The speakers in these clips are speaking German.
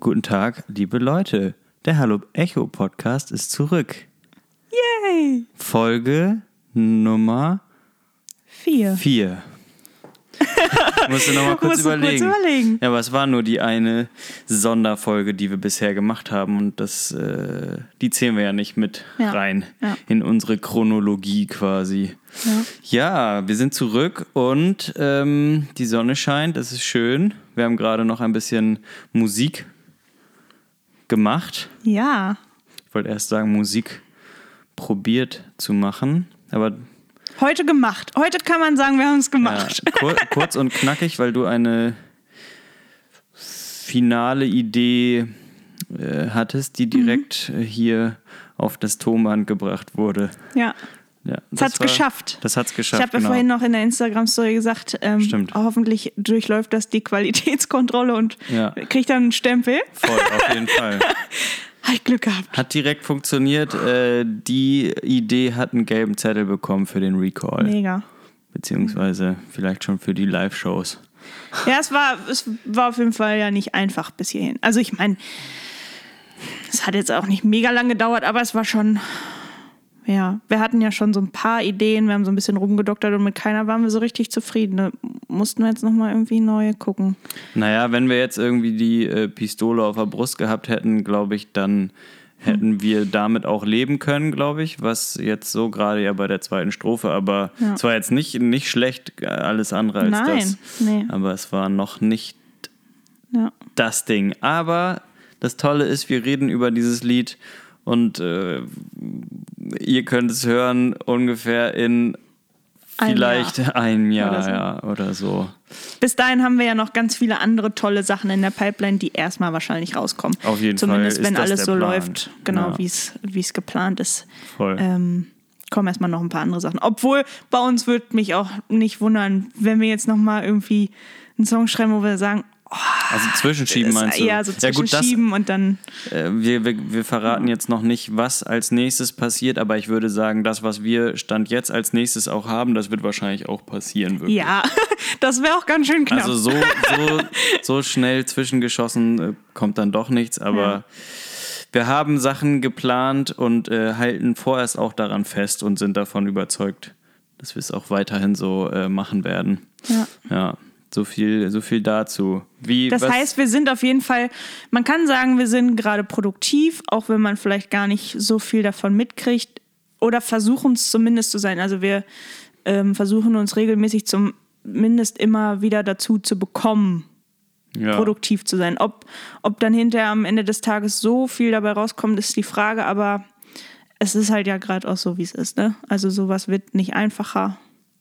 Guten Tag, liebe Leute. Der Hallo Echo Podcast ist zurück. Yay! Folge Nummer Vier. 4. Musste noch mal kurz Musst du kurz überlegen. überlegen. Ja, aber es war nur die eine Sonderfolge, die wir bisher gemacht haben und das, äh, die zählen wir ja nicht mit Ja. rein Ja. in unsere Chronologie quasi. Ja. Ja, wir sind zurück und ähm, die Sonne scheint, es ist schön. Wir haben gerade noch ein bisschen Musik gemacht. Ja. Ich wollte erst sagen, Musik probiert zu machen, aber Heute gemacht. Heute kann man sagen, wir haben es ja, gemacht. kur kurz und knackig, weil du eine finale Idee äh, hattest, die direkt Mhm. hier auf das Tonband gebracht wurde. Ja. Ja, Das hat's war- geschafft. Das hat's Ich geschafft. habe ja genau. vorhin noch in der Instagram-Story gesagt, ähm, Stimmt. hoffentlich durchläuft das die Qualitätskontrolle und Ja. kriegt dann einen Stempel. Voll, auf jeden Fall. Habe ich Glück gehabt. Hat direkt funktioniert. Äh, die Idee hat einen gelben Zettel bekommen für den Recall. Mega. Beziehungsweise vielleicht schon für die Live-Shows. Ja, es war, es war auf jeden Fall ja nicht einfach bis hierhin. Also ich meine, es hat jetzt auch nicht mega lang gedauert, aber es war schon, ja, wir hatten ja schon so ein paar Ideen, wir haben so ein bisschen rumgedoktert und mit keiner waren wir so richtig zufrieden. Da mussten wir jetzt nochmal irgendwie neue gucken. Naja, wenn wir jetzt irgendwie die äh, Pistole auf der Brust gehabt hätten, glaube ich, dann hätten wir damit auch leben können, glaube ich, was jetzt so gerade ja bei der zweiten Strophe, aber Ja. es war jetzt nicht, nicht schlecht, alles andere als Nein, das. nee. Aber es war noch nicht Ja. das Ding. Aber das Tolle ist, wir reden über dieses Lied und äh, ihr könnt es hören ungefähr in Ein vielleicht Jahr. einem Jahr Oder so. oder so. Bis dahin haben wir ja noch ganz viele andere tolle Sachen in der Pipeline, die erstmal wahrscheinlich rauskommen. Auf jeden Fall Zumindest wenn alles so Plan. läuft, genau Ja. wie es wie es geplant ist. Voll. ähm, kommen erstmal noch ein paar andere Sachen. Obwohl bei uns würde mich auch nicht wundern, wenn wir jetzt nochmal irgendwie einen Song schreiben, wo wir sagen, oh, Also zwischenschieben meinst du? ja, so ja gut, das, zwischenschieben und dann, äh, wir, wir, wir verraten jetzt noch nicht, was als nächstes passiert, aber ich würde sagen, das, was wir Stand jetzt als nächstes auch haben, das wird wahrscheinlich auch passieren. Wirklich. ja, das wäre auch ganz schön knapp. Also so, so, so schnell zwischengeschossen äh, kommt dann doch nichts, aber Ja. wir haben Sachen geplant und äh, halten vorerst auch daran fest und sind davon überzeugt, dass wir es auch weiterhin so äh, machen werden. ja. Ja, so viel, so viel dazu. Wie, Das heißt, wir sind auf jeden Fall, man kann sagen, wir sind gerade produktiv, auch wenn man vielleicht gar nicht so viel davon mitkriegt oder versuchen es zumindest zu sein. Also wir ähm, versuchen uns regelmäßig zumindest immer wieder dazu zu bekommen, ja. produktiv zu sein. Ob, ob dann hinterher am Ende des Tages so viel dabei rauskommt, ist die Frage, aber es ist halt ja gerade auch so, wie es ist. Ne? Also sowas wird nicht einfacher,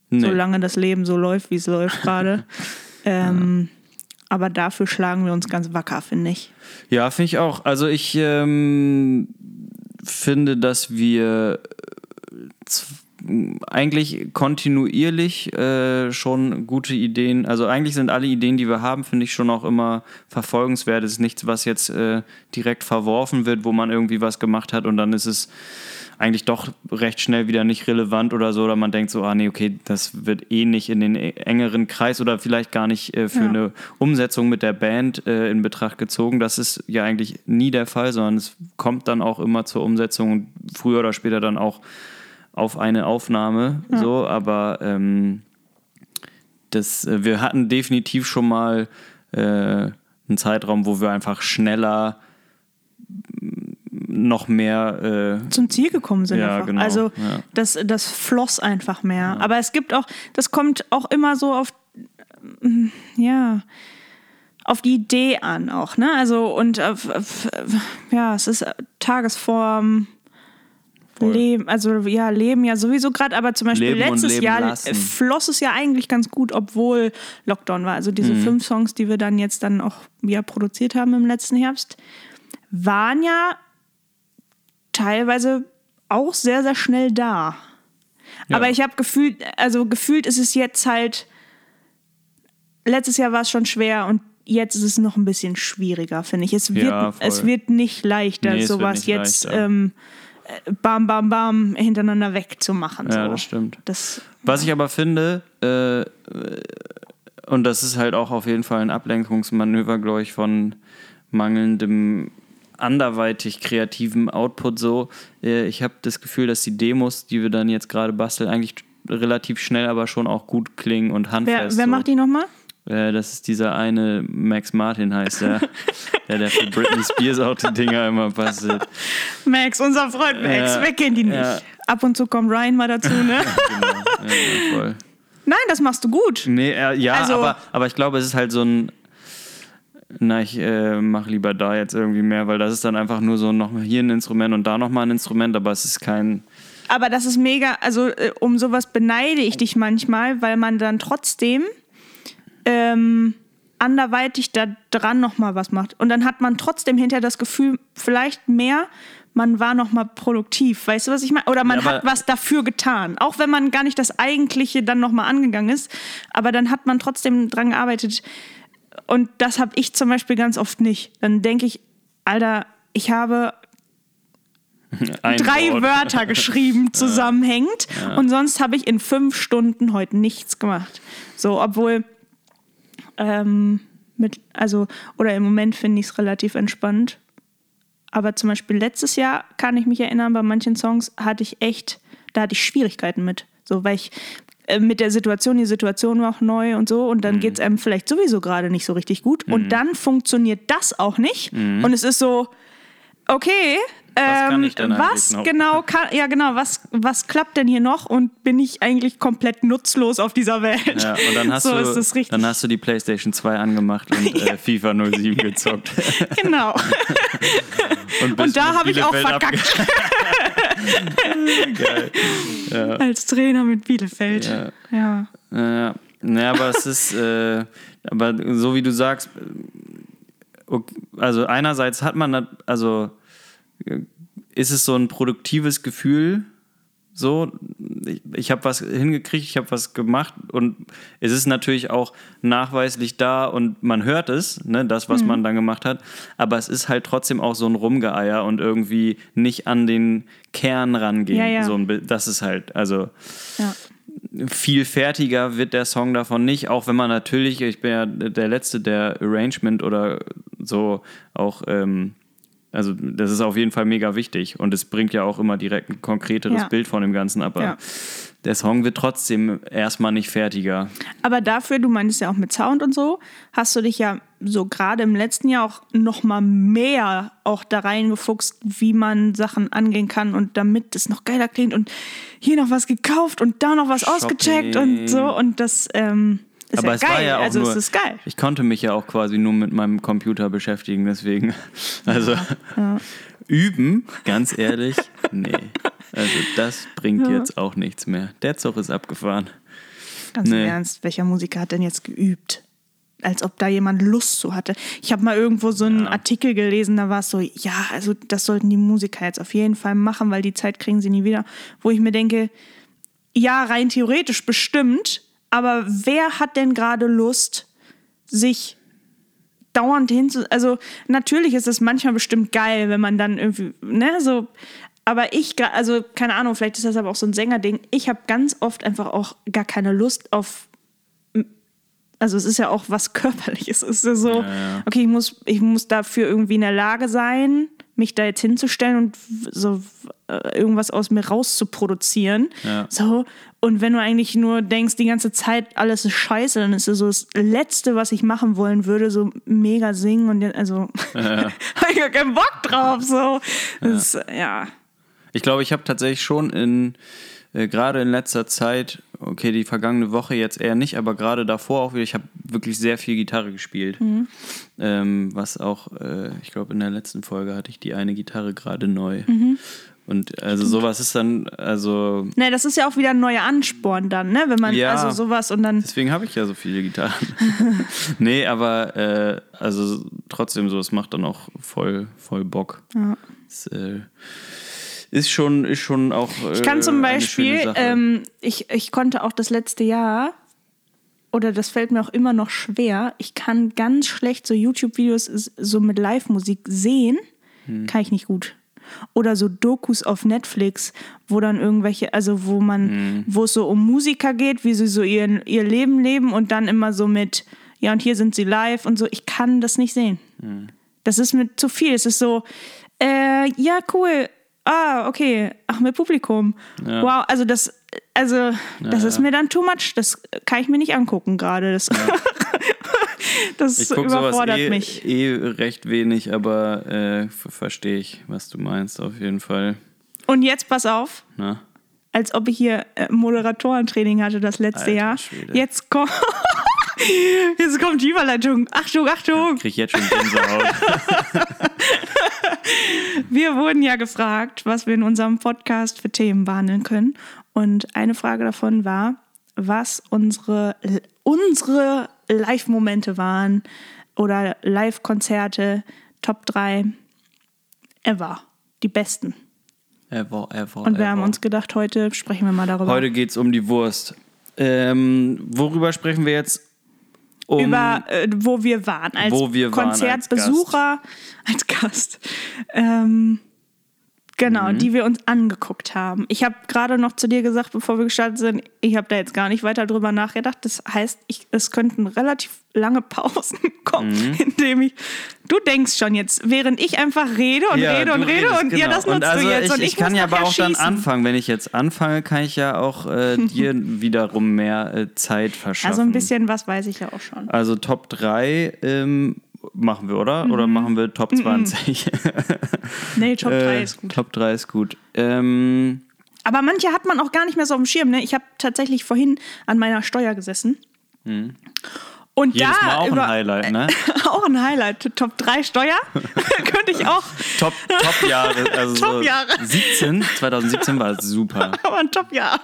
Nee. solange das Leben so läuft, wie es läuft gerade. ähm, Aber dafür schlagen wir uns ganz wacker, finde ich. Ja, finde ich auch. Also ich ähm, finde, dass wir äh, eigentlich kontinuierlich äh, schon gute Ideen, also eigentlich sind alle Ideen, die wir haben, finde ich schon auch immer verfolgenswert. Es ist nichts, was jetzt äh, direkt verworfen wird, wo man irgendwie was gemacht hat und dann ist es eigentlich doch recht schnell wieder nicht relevant oder so, oder man denkt so, ah nee, okay, das wird eh nicht in den engeren Kreis oder vielleicht gar nicht äh, für Ja. eine Umsetzung mit der Band äh, in Betracht gezogen. Das ist ja eigentlich nie der Fall, sondern es kommt dann auch immer zur Umsetzung und früher oder später dann auch auf eine Aufnahme. So, aber ähm, das, äh, wir hatten definitiv schon mal äh, einen Zeitraum, wo wir einfach schneller noch mehr äh, Zum Ziel gekommen sind Ja, einfach. genau, Also ja. das, das floss einfach mehr. Aber es gibt auch, das kommt auch immer so auf, mm, ja, auf die Idee an auch, ne? Also und auf, auf, ja, es ist Tagesform. Voll. Leben, also ja, Leben ja sowieso gerade, aber zum Beispiel Leben letztes Jahr lassen. floss es ja eigentlich ganz gut, obwohl Lockdown war. Also diese Mhm. fünf Songs, die wir dann jetzt dann auch wieder produziert haben im letzten Herbst, waren ja teilweise auch sehr, sehr schnell da. Ja. Aber ich habe gefühlt, also gefühlt ist es jetzt halt, letztes Jahr war es schon schwer und jetzt ist es noch ein bisschen schwieriger, finde ich. Es wird, Ja, es wird nicht leichter, Nee, sowas jetzt ähm, äh, bam, bam, bam hintereinander wegzumachen. Ja, so. das stimmt. Das, Was ich aber finde, äh, und das ist halt auch auf jeden Fall ein Ablenkungsmanöver, glaube ich, von, mangelndem anderweitig kreativen Output so. Äh, ich habe das Gefühl, dass die Demos, die wir dann jetzt gerade basteln, eigentlich relativ schnell, aber schon auch gut klingen und handfest. Wer, wer so. macht die nochmal? Äh, das ist dieser eine Max Martin heißt der, der, der für Britney Spears auch die Dinger immer bastelt. Max, unser Freund Max, Ja, wer kennt ihn nicht? ja. Ab und zu kommt Ryan mal dazu, ne? Genau, ja, voll. Nein, das machst du gut. Nee, äh, ja, Also- aber, aber ich glaube, es ist halt so ein. Na, ich äh, mache lieber da jetzt irgendwie mehr, weil das ist dann einfach nur so noch hier ein Instrument und da nochmal ein Instrument, aber es ist kein. Aber das ist mega, also äh, um sowas beneide ich dich manchmal, weil man dann trotzdem ähm, anderweitig da dran nochmal was macht. Und dann hat man trotzdem hinterher das Gefühl, vielleicht mehr, man war nochmal produktiv. Weißt du, was ich meine? Oder man Ja, hat was dafür getan. Auch wenn man gar nicht das Eigentliche dann nochmal angegangen ist. Aber dann hat man trotzdem dran gearbeitet. Und das habe ich zum Beispiel ganz oft nicht. Dann denke ich, Alter, ich habe Ein drei Wort. Wörter geschrieben, zusammenhängend. Und sonst habe ich in fünf Stunden heute nichts gemacht. So, obwohl, ähm, mit, also, oder im Moment finde ich es relativ entspannt. Aber zum Beispiel letztes Jahr kann ich mich erinnern, bei manchen Songs hatte ich echt, da hatte ich Schwierigkeiten mit. So, weil ich äh, mit der Situation, die Situation war auch neu und so, und dann Mhm. geht es einem vielleicht sowieso gerade nicht so richtig gut. Und dann funktioniert das auch nicht. Und es ist so, okay, Mhm. Was kann ähm, ich denn was noch? genau kann, ja genau, was, was klappt denn hier noch und bin ich eigentlich komplett nutzlos auf dieser Welt? Ja, und dann hast, so du, ist es richtig. dann hast du die PlayStation 2 angemacht und äh, FIFA 07 gezockt. genau. Und, Und da habe ich auch verkackt. Geil. Als Trainer mit Bielefeld. Ja. Ja. Ja, naja, aber es ist, äh, aber so wie du sagst, äh, ok- also einerseits hat man, also äh, ist es so ein produktives Gefühl, so, ich, ich habe was hingekriegt, ich habe was gemacht und es ist natürlich auch nachweislich da und man hört es, ne, das, Mhm. was man dann gemacht hat, aber es ist halt trotzdem auch so ein Rumgeeier und irgendwie nicht an den Kern rangehen. Ja, ja. So ein, das ist halt, also ja. viel fertiger wird der Song davon nicht, auch wenn man natürlich, ich bin ja der Letzte, der Arrangement oder so auch, ähm, also das ist auf jeden Fall mega wichtig und es bringt ja auch immer direkt ein konkreteres Ja. Bild von dem Ganzen, aber Ja. der Song wird trotzdem erstmal nicht fertiger. Aber dafür, du meintest ja auch mit Sound und so, hast du dich ja so gerade im letzten Jahr auch noch mal mehr auch da reingefuchst, wie man Sachen angehen kann und damit es noch geiler klingt und hier noch was gekauft und da noch was ausgecheckt und so und das ähm, ist Aber ja es geil. war ja auch also nur, es ist geil. ich konnte mich ja auch quasi nur mit meinem Computer beschäftigen, deswegen, also üben, ganz ehrlich, nee. Also das bringt jetzt auch nichts mehr. Der Zug ist abgefahren. Ganz Nee. im Ernst, welcher Musiker hat denn jetzt geübt? Als ob da jemand Lust zu hatte. Ich habe mal irgendwo so einen Artikel gelesen, da war es so, ja, also das sollten die Musiker jetzt auf jeden Fall machen, weil die Zeit kriegen sie nie wieder. Wo ich mir denke, ja, rein theoretisch bestimmt, aber wer hat denn gerade Lust, sich dauernd hinzu. Also, natürlich ist es manchmal bestimmt geil, wenn man dann irgendwie, ne, so. Aber ich, also, keine Ahnung, vielleicht ist das aber auch so ein Sängerding. Ich habe ganz oft einfach auch gar keine Lust auf. Also, es ist ja auch was Körperliches. Es ist ja so, ja. okay, ich muss, ich muss dafür irgendwie in der Lage sein, mich da jetzt hinzustellen und so äh, irgendwas aus mir rauszuproduzieren. Ja. So. Und wenn du eigentlich nur denkst, die ganze Zeit alles ist scheiße, dann ist es so das Letzte, was ich machen wollen würde, so mega singen und also habe ich gar keinen Bock drauf. So. Das, ja. ja. Ich glaube, ich habe tatsächlich schon in, äh, gerade in letzter Zeit, okay, die vergangene Woche jetzt eher nicht, aber gerade davor auch wieder, ich habe wirklich sehr viel Gitarre gespielt. Ähm, was auch, äh, ich glaube, in der letzten Folge hatte ich die eine Gitarre gerade neu. Und also sowas ist dann, also Ne, das ist ja auch wieder ein neuer Ansporn dann, ne? Wenn man Ja. also sowas und dann. Deswegen habe ich ja so viele Gitarren. nee, aber äh, also trotzdem so, es macht dann auch voll, voll Bock. Ja. Es, äh, ist schon, ist schon auch. Äh, Ich kann zum schöne Beispiel, ähm, ich, ich konnte auch das letzte Jahr, oder das fällt mir auch immer noch schwer, ich kann ganz schlecht so YouTube-Videos so mit Live-Musik sehen, Hm. kann ich nicht gut. Oder so Dokus auf Netflix, wo dann irgendwelche, also wo man, Hm. wo es so um Musiker geht, wie sie so ihr, ihr Leben leben und dann immer so mit, ja und hier sind sie live und so. Ich kann das nicht sehen. Hm. Das ist mir zu viel. Es ist so, äh, ja, cool. Ah, okay. Ach, mit Publikum. Ja. Wow, also das, also, das Ja, ist ja. mir dann too much. Das kann ich mir nicht angucken gerade. Das, das Ich überfordert eh, mich. eh recht wenig, aber äh, ver- verstehe ich, was du meinst, auf jeden Fall. Und jetzt pass auf, Na? als ob ich hier äh, Moderatorentraining hatte das letzte Alter Jahr. Schwede. Jetzt kommt, jetzt kommt die Überleitung. Achtung, Achtung. Krieg ich jetzt schon Gänsehaut. Wir wurden ja gefragt, was wir in unserem Podcast für Themen behandeln können. Und eine Frage davon war, was unsere, unsere Live-Momente waren oder Live-Konzerte, Top 3 ever. Die besten. ever, ever, Und wir ever. haben uns gedacht, heute sprechen wir mal darüber. Heute geht es um die Wurst. Ähm, worüber sprechen wir jetzt? Um, über äh, wo wir waren als Wo wir waren als Konzertbesucher als Gast. Ähm, genau, Mhm. die wir uns angeguckt haben. Ich habe gerade noch zu dir gesagt, bevor wir gestartet sind, ich habe da jetzt gar nicht weiter drüber nachgedacht. Das heißt, ich, es könnten relativ lange Pausen kommen, Mhm. indem ich. Du denkst schon jetzt, während ich einfach rede und Ja, rede und rede redest, und ja, genau. das nutzt und also du jetzt. Ich, und ich, kann muss ja aber auch dann schießen. anfangen. Wenn ich jetzt anfange, kann ich ja auch äh, dir wiederum mehr äh, Zeit verschaffen. Also ein bisschen was weiß ich ja auch schon. Also Top 3 ähm, machen wir, oder? Oder Mhm. machen wir Top 20? Nee, Top 3 Äh, ist gut. Top 3 ist gut. Ähm, Aber manche hat man auch gar nicht mehr so auf dem Schirm. Ne? Ich habe tatsächlich vorhin an meiner Steuer gesessen. Und Mhm. jedes da Mal auch über, ein Highlight, ne? auch ein Highlight. Top 3 Steuer. Könnte ich auch. Top, Top Jahre. Also so Top-Jahre. 17, 2017 war super. Aber ein Top-Jahr.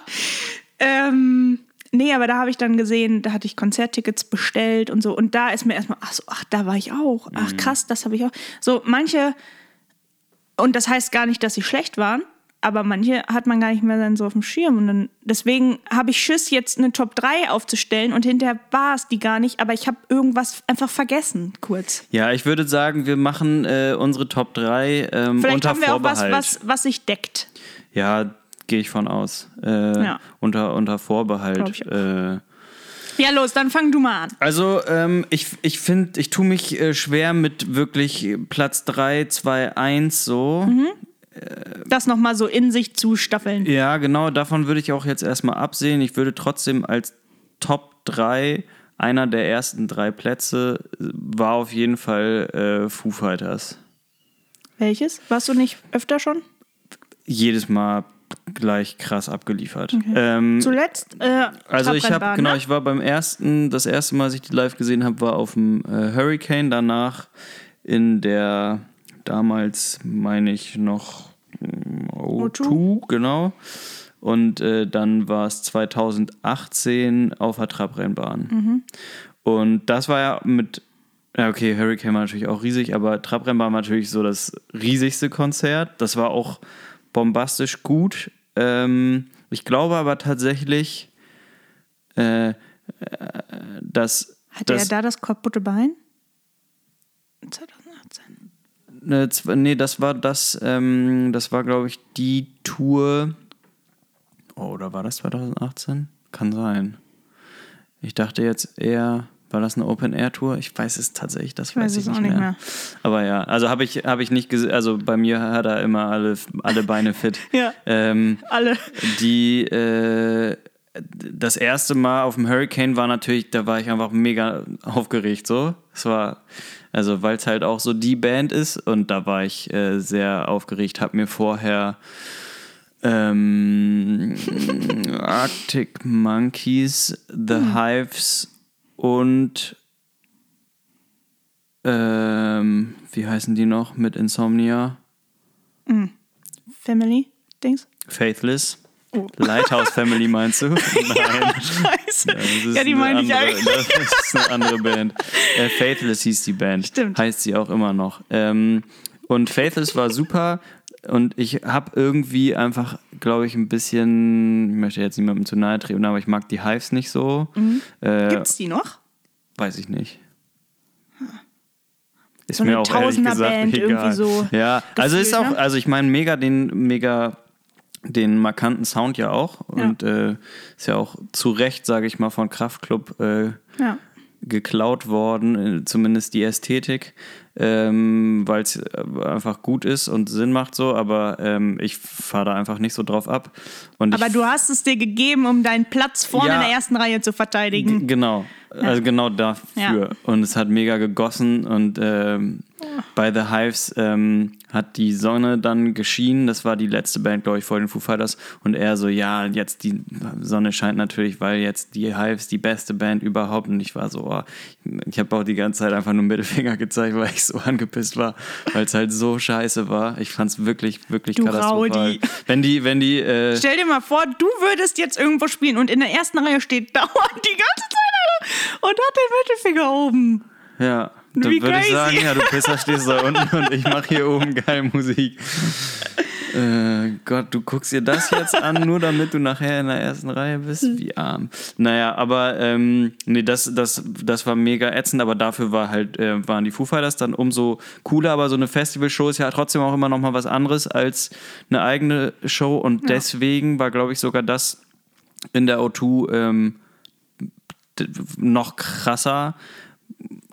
Ähm, nee, aber da habe ich dann gesehen, da hatte ich Konzerttickets bestellt und so. Und da ist mir erstmal, ach so, ach, da war ich auch. Ach Mhm. krass, das habe ich auch. So, manche, und das heißt gar nicht, dass sie schlecht waren, aber manche hat man gar nicht mehr dann so auf dem Schirm. Und dann, deswegen habe ich Schiss, jetzt eine Top 3 aufzustellen und hinterher war es die gar nicht, aber ich habe irgendwas einfach vergessen, kurz. Ja, ich würde sagen, wir machen äh, unsere Top 3 ähm, Vielleicht unter haben wir auch was, Vorbehalt. was, was sich deckt. Ja, gehe ich von aus. Äh, Ja. unter, unter Vorbehalt. Äh, Ja, los, dann fang du mal an. Also, ähm, ich, ich finde, ich tue mich äh, schwer mit wirklich Platz 3, 2, 1 so. Mhm. Das nochmal so in sich zu staffeln. Ja, genau, davon würde ich auch jetzt erstmal absehen. Ich würde trotzdem als Top 3, einer der ersten drei Plätze, äh, war auf jeden Fall äh, Foo Fighters. Welches? Warst du nicht öfter schon? Jedes Mal gleich krass abgeliefert. Ähm, Zuletzt? Äh, Also ich habe genau, ne? ich war beim ersten, das erste Mal, als ich die live gesehen habe, war auf dem äh, Hurricane. Danach in der damals meine ich noch mm, O2, genau. Und äh, dann war es 2018 auf der Trabrennbahn. Mhm. Und das war ja mit ja, okay, Hurricane war natürlich auch riesig, aber Trabrennbahn war natürlich so das riesigste Konzert. Das war auch bombastisch gut. Ähm, ich glaube aber tatsächlich, äh, äh, dass, Hatte dass er da das kaputte Bein? 2018. Ne, zw- nee, das war das, ähm, das war, glaube ich, die Tour. Oh, oder war das 2018? Kann sein. Ich dachte jetzt eher, war das eine Open-Air-Tour? Ich weiß es tatsächlich, das weiß, weiß ich es nicht auch mehr. nicht mehr. Aber ja, also habe ich, hab ich nicht gesehen, also bei mir hat er immer alle, alle Beine fit. Ja. Ähm, Alle. die äh, das erste Mal auf dem Hurricane war natürlich, da war ich einfach mega aufgeregt so. Es war also weil es halt auch so die Band ist und da war ich äh, sehr aufgeregt, habe mir vorher ähm, Arctic Monkeys, The Hives und ähm, wie heißen die noch mit Insomnia? Family? Dings? Faithless. Oh. Lighthouse Family meinst du? Nein. Scheiße. Das ist Ja, die eine meine ich eigentlich. Das ist eine andere Band. Äh, Faithless hieß die Band. Stimmt. Heißt sie auch immer noch. Ähm, und Faithless war super. Und ich habe irgendwie einfach, glaube ich, ein bisschen, ich möchte jetzt niemandem zu nahe treten, aber ich mag die Hives nicht so. Äh, Gibt's die noch? Weiß ich nicht. Ist So eine mir auch ehrlich gesagt Tausender-Band egal. irgendwie so Ja, also ist auch, ne? also ich meine mega den mega den markanten Sound ja auch und äh, ist ja auch zu Recht, sage ich mal, von Kraftklub äh, Ja. geklaut worden, äh, zumindest die Ästhetik, ähm, weil es einfach gut ist und Sinn macht so, aber ähm, ich fahre da einfach nicht so drauf ab. Und Aber du hast es dir gegeben, um deinen Platz vorne Ja. in der ersten Reihe zu verteidigen. Genau, also genau dafür. Ja. Und es hat mega gegossen und ähm, bei The Hives ähm, hat die Sonne dann geschienen. Das war die letzte Band, glaube ich, vor den Foo Fighters. Und er so, ja, jetzt die Sonne scheint natürlich, weil jetzt die Hives die beste Band überhaupt. Und ich war so, oh, ich habe auch die ganze Zeit einfach nur Mittelfinger gezeigt, weil ich so angepisst war, weil es halt so scheiße war. Ich fand es wirklich, wirklich Du katastrophal. Raudi. Wenn die, wenn die, äh, Stell dir mal vor, du würdest jetzt irgendwo spielen und in der ersten Reihe steht dauernd die ganze Zeit und hat den Mittelfinger oben. Ja, dann Wie würde ich crazy. sagen, ja, du Pisser stehst da unten und ich mache hier oben geil Musik. Äh, Gott, du guckst dir das jetzt an, nur damit du nachher in der ersten Reihe bist? Wie arm. Naja, aber ähm, nee, das, das, das war mega ätzend, aber dafür war halt, äh, waren die Foo Fighters dann umso cooler, aber so eine Festivalshow ist ja trotzdem auch immer noch mal was anderes als eine eigene Show und deswegen war, glaube ich, sogar das in der O2 ähm, noch krasser.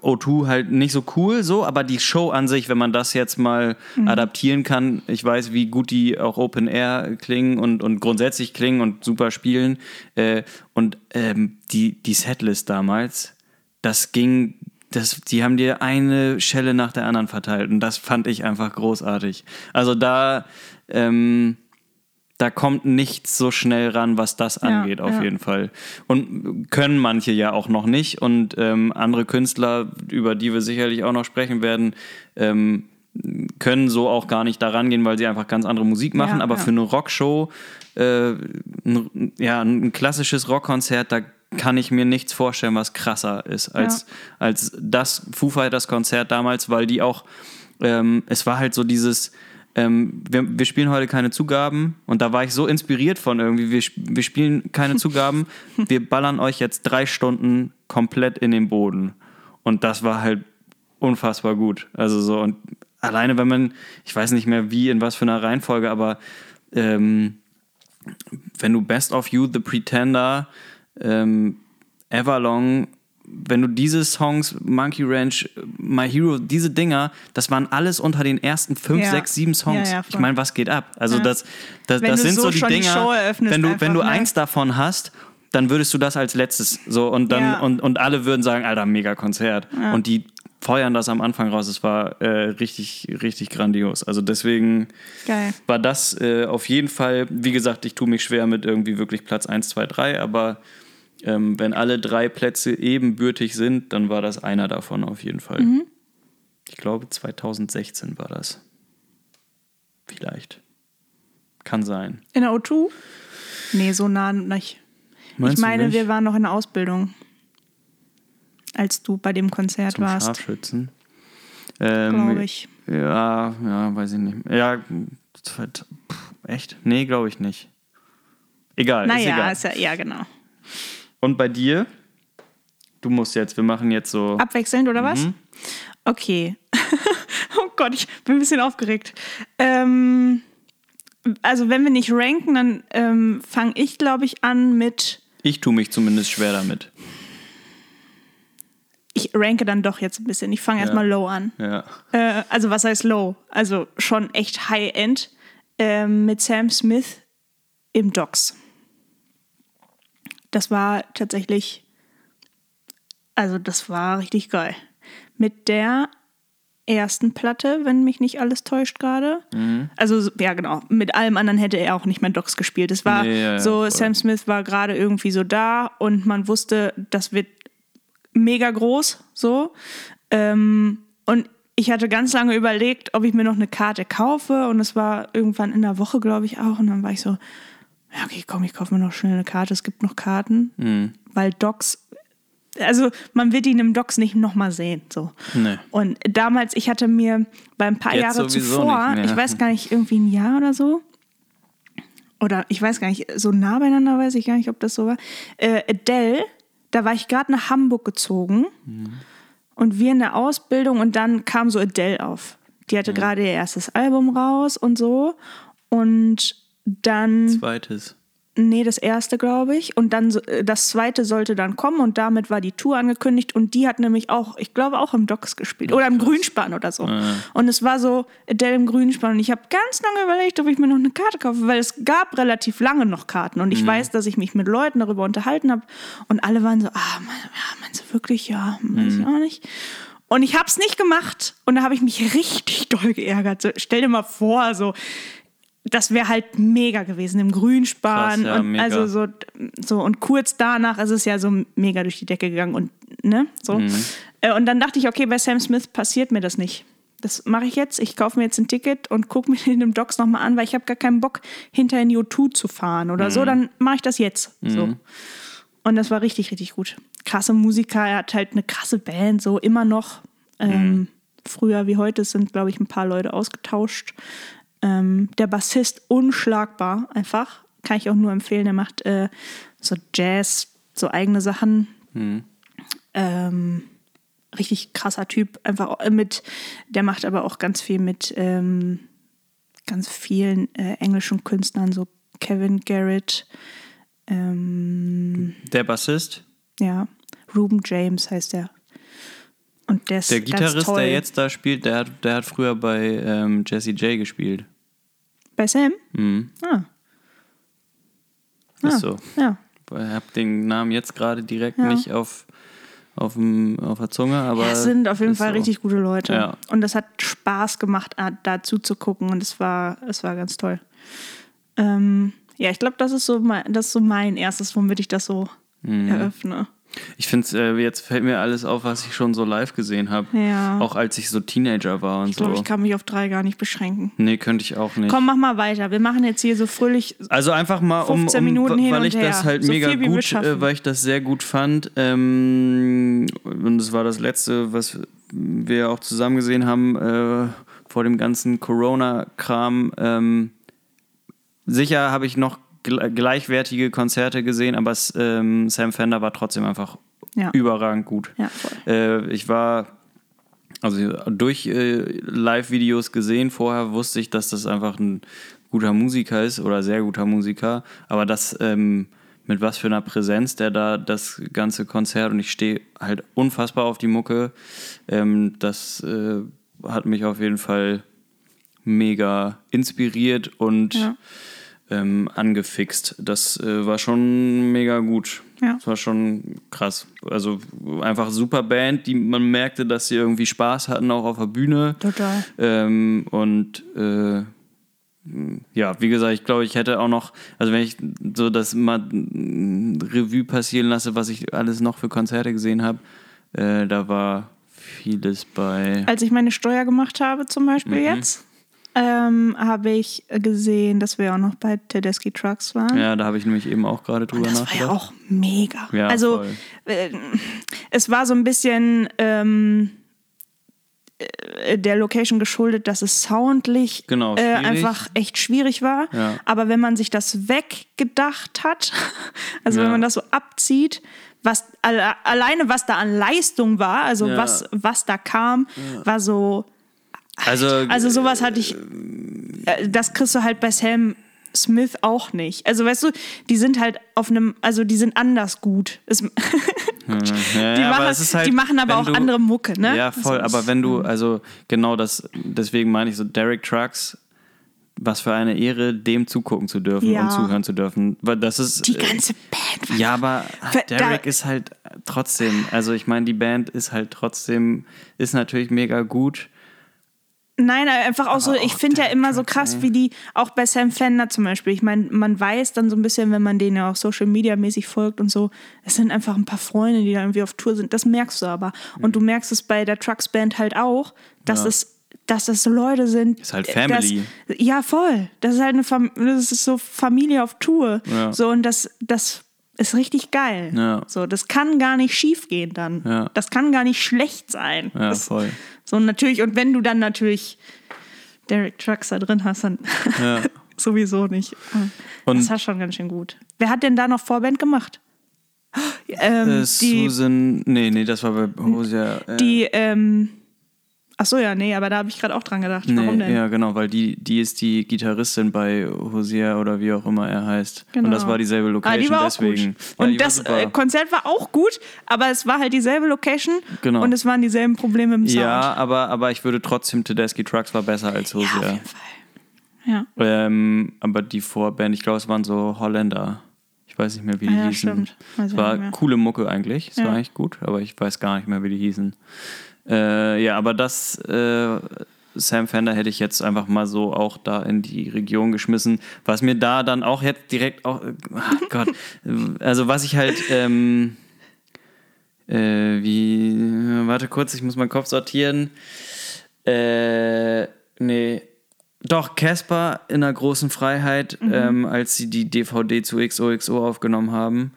O2 halt nicht so cool, so, aber die Show an sich, wenn man das jetzt mal adaptieren kann, ich weiß, wie gut die auch Open Air klingen und, und grundsätzlich klingen und super spielen. Äh, und ähm, die, die Setlist damals, das ging, das, die haben dir eine Schelle nach der anderen verteilt und das fand ich einfach großartig. Also da, ähm, da kommt nichts so schnell ran, was das angeht, auf ja. jeden Fall. Und können manche ja auch noch nicht. Und ähm, andere Künstler, über die wir sicherlich auch noch sprechen werden, ähm, können so auch gar nicht daran gehen, weil sie einfach ganz andere Musik machen. Ja, Aber ja. für eine Rockshow, äh, ein, ja, ein klassisches Rockkonzert, da kann ich mir nichts vorstellen, was krasser ist als, als das Foo Fighters Konzert damals, weil die auch, ähm, es war halt so dieses, ähm, wir, wir spielen heute keine Zugaben und da war ich so inspiriert von irgendwie, wir, wir spielen keine Zugaben, wir ballern euch jetzt drei Stunden komplett in den Boden. Und das war halt unfassbar gut. Also so, und alleine wenn man, ich weiß nicht mehr wie, in was für einer Reihenfolge, aber ähm, wenn du Best of You, The Pretender, ähm, Everlong, wenn du diese Songs, Monkey Ranch, My Hero, diese Dinger, das waren alles unter den ersten fünf, Ja. sechs, sieben Songs. Ja, ja, ich meine, was geht ab? Also das, das, Wenn das sind so so die die Dinger, eröffnest wenn du, wenn einfach, du ne? eins davon hast, dann würdest du das als letztes so und dann und, und alle würden sagen, Alter, mega Konzert. Und die feuern das am Anfang raus. Es war äh, richtig, richtig grandios. Also deswegen Geil. war das äh, auf jeden Fall, wie gesagt, ich tue mich schwer mit irgendwie wirklich Platz 1, 2, 3, aber ähm, wenn alle drei Plätze ebenbürtig sind, dann war das einer davon auf jeden Fall. Mhm. Ich glaube 2016 war das. Vielleicht. Kann sein. In der O2? Nee, so nah nicht. Meinst ich meine, wir waren noch in der Ausbildung, als du bei dem Konzert Zum warst, Scharfschützen. Ähm, glaube ich. Ja, ja, weiß ich nicht. Ja, pff, echt? Nee, glaube ich nicht. Egal, ist Naja, egal. ist ja, ja, genau. Und bei dir? Du musst jetzt, wir machen jetzt so. Abwechselnd oder was? Mhm. Okay. oh Gott, ich bin ein bisschen aufgeregt. Ähm, also, wenn wir nicht ranken, dann ähm, fange ich, glaube ich, an mit. Ich tue mich zumindest schwer damit. Ich ranke dann doch jetzt ein bisschen. Ich fange Ja. erstmal low an. Ja. Äh, also, was heißt low? Also, schon echt High-End ähm, mit Sam Smith im Docks. Das war tatsächlich. Also, das war richtig geil. Mit der ersten Platte, wenn mich nicht alles täuscht gerade. Mhm. Also, ja, genau. Mit allem anderen hätte er auch nicht mehr Docks gespielt. Es war Nee, ja, ja, so, voll. Sam Smith war gerade irgendwie so da und man wusste, das wird mega groß, so. Ähm, und ich hatte ganz lange überlegt, ob ich mir noch eine Karte kaufe. Und es war irgendwann in der Woche, glaube ich, auch. Und dann war ich so, ja, okay, komm, ich kaufe mir noch schnell eine Karte. Es gibt noch Karten. Mhm. Weil Docs, also man wird ihn im Docs nicht nochmal sehen. So. Nee. Und damals, ich hatte mir bei ein paar Jetzt Jahre zuvor, ich weiß gar nicht, irgendwie ein Jahr oder so. Oder ich weiß gar nicht, so nah beieinander weiß ich gar nicht, ob das so war. Äh, Adele, da war ich gerade nach Hamburg gezogen und wir in der Ausbildung und dann kam so Adele auf. Die hatte gerade ihr erstes Album raus und so. Und dann Zweites. Nee, das erste, glaube ich. Und dann äh, das zweite sollte dann kommen und damit war die Tour angekündigt. Und die hat nämlich auch, ich glaube, auch im Docks gespielt. Oder im Grünspan oder so. Und es war so Adele im Grünspan. Und ich habe ganz lange überlegt, ob ich mir noch eine Karte kaufe, weil es gab relativ lange noch Karten. Und ich weiß, dass ich mich mit Leuten darüber unterhalten habe. Und alle waren so, ah, mein- ja, meinst du wirklich? Ja, weiß ich auch nicht. Und ich habe es nicht gemacht. Und da habe ich mich richtig doll geärgert. So, stell dir mal vor, so das wäre halt mega gewesen im Grünspan Krass, ja, und mega. also so, so und kurz danach ist es ja so mega durch die Decke gegangen und ne so. Mhm. Äh, und dann dachte ich okay bei Sam Smith passiert mir das nicht. Das mache ich jetzt ich kaufe mir jetzt ein Ticket und gucke mir den im Docs nochmal an weil ich habe gar keinen Bock hinter in U2 zu fahren oder Mhm. so dann mache ich das jetzt so. Und das war richtig richtig gut. Krasse Musiker er hat halt eine krasse Band so immer noch. Ähm, früher wie heute sind glaube ich ein paar Leute ausgetauscht ähm, der Bassist unschlagbar einfach. Kann ich auch nur empfehlen. Der macht äh, so Jazz, so eigene Sachen. Ähm, richtig krasser Typ. Einfach auch mit, der macht aber auch ganz viel mit ähm, ganz vielen äh, englischen Künstlern, so Kevin Garrett, ähm, Der Bassist, ja, Ruben James heißt der. Und der ist der ganz Gitarrist, toll. der jetzt da spielt, der hat, der hat früher bei ähm, Jesse J gespielt. Bei Sam? Mhm. Ah, Ist ah, so. ja. Ich habe den Namen jetzt gerade direkt Ja. nicht auf, auf, dem, auf der Zunge, aber. Ja, es sind auf jeden ist Fall so. richtig gute Leute. Ja. Und das hat Spaß gemacht, da zuzugucken und es war, es war ganz toll. Ähm, ja, ich glaube, das ist so mein, das ist so mein erstes, womit ich das so Mhm. eröffne. Ich finde, äh, jetzt fällt mir alles auf, was ich schon so live gesehen habe. Ja. Auch als ich so Teenager war und Ich glaube, so. ich kann mich auf drei gar nicht beschränken. nee, könnte ich auch nicht. Komm, mach mal weiter. Wir machen jetzt hier so fröhlich. Also einfach mal, um, 15 um Minuten hin weil und ich das her. halt So mega gut, äh, weil ich das sehr gut fand. Ähm, und das war das letzte, was wir auch zusammen gesehen haben äh, vor dem ganzen Corona-Kram. Ähm, sicher habe ich noch gleichwertige Konzerte gesehen, aber ähm, Sam Fender war trotzdem einfach Ja. überragend gut. Ja. Äh, ich war also durch äh, Live-Videos gesehen. Vorher wusste ich, dass das einfach ein guter Musiker ist oder sehr guter Musiker. Aber das ähm, mit was für einer Präsenz der da das ganze Konzert und ich stehe halt unfassbar auf die Mucke. Ähm, das äh, hat mich auf jeden Fall mega inspiriert und Ja. Ähm, angefixt. Das äh, war schon mega gut. Ja. Das war schon krass. Also einfach super Band, die man merkte, dass sie irgendwie Spaß hatten, auch auf der Bühne. Total. Ähm, und äh, ja, wie gesagt, ich glaube, ich hätte auch noch, also wenn ich so das mal mm, Revue passieren lasse, was ich alles noch für Konzerte gesehen habe, äh, da war vieles bei. Als ich meine Steuer gemacht habe, zum Beispiel Mhm. jetzt, ähm, habe ich gesehen, dass wir auch noch bei Tedeschi Trucks waren. Ja, da habe ich nämlich eben auch gerade drüber Das war nachgedacht. ja auch mega. Ja, also äh, es war so ein bisschen ähm, äh, der Location geschuldet, dass es soundlich Genau, äh, einfach echt schwierig war. Ja. Aber wenn man sich das weggedacht hat, also Ja. wenn man das so abzieht, was alle, alleine was da an Leistung war, also was, was da kam, war so. Also, Also sowas hatte ich. äh, Das kriegst du halt bei Sam Smith auch nicht. Also weißt du, die sind halt auf einem, also die sind anders gut. Es, ja, die, ja, aber machen, halt, die machen aber auch du- andere Mucke, ne? Ja, voll. Also, aber wenn du, also genau das, deswegen meine ich so, Derek Trucks, was für eine Ehre, dem zugucken zu dürfen Ja. und zuhören zu dürfen. Weil das ist. die äh, ganze Band Ja, aber Derek ist halt trotzdem, also ich meine, die Band ist halt trotzdem, ist natürlich mega gut. Nein, einfach auch so, Aber ich auch finde ja immer so krass, wie die, auch bei Sam Fender zum Beispiel. Ich meine, man weiß dann so ein bisschen, wenn man denen ja auch Social Media mäßig folgt und so, es sind einfach ein paar Freunde, die da irgendwie auf Tour sind. Das merkst du aber. Und du merkst es bei der Trucks Band halt auch, dass Mhm. Ja. es dass das so Leute sind. Ist halt äh, Family. Das, ja, voll. Das ist halt eine Fam das ist so Familie auf Tour. Ja. So, und das, das ist richtig geil. Ja. So, das kann gar nicht schief gehen dann. Ja. Das kann gar nicht schlecht sein. Ja, das, voll. So natürlich, und wenn du dann natürlich Derek Trucks da drin hast, dann Ja. sowieso nicht. Und- das war schon ganz schön gut. Wer hat denn da noch Vorband gemacht? Ähm, Äh, die, Susan, nee, nee, das war bei Hosea. Äh, die, ähm, Ach so, ja, nee, aber da habe ich gerade auch dran gedacht. Warum Nee, denn? ja, genau, weil die, die ist die Gitarristin bei Hosier oder wie auch immer er heißt. Genau. Und das war dieselbe Ah, Location, die war auch deswegen. gut. Ja, Und war das super. äh, Konzert war auch gut, aber es war halt dieselbe Location Genau. und es waren dieselben Probleme im Sound. ja, aber, aber ich würde trotzdem Tedeschi Trucks war besser als Ja, auf jeden Fall. Ja, ähm, aber die Vorband, ich glaube, es waren so Holländer. Ich weiß nicht mehr, wie die Ah ja, hießen. stimmt. Weiß Es war coole Mucke eigentlich. Es Ja. war eigentlich gut, aber ich weiß gar nicht mehr, wie die hießen. Äh, ja, aber das äh, Sam Fender hätte ich jetzt einfach mal so auch da in die Region geschmissen. Was mir da dann auch jetzt direkt auch, äh, ach Gott, also was ich halt, ähm, äh, wie, warte kurz, ich muss meinen Kopf sortieren. Äh, nee. Doch, Casper in der großen Freiheit, ähm, als sie die DVD zu XOXO aufgenommen haben.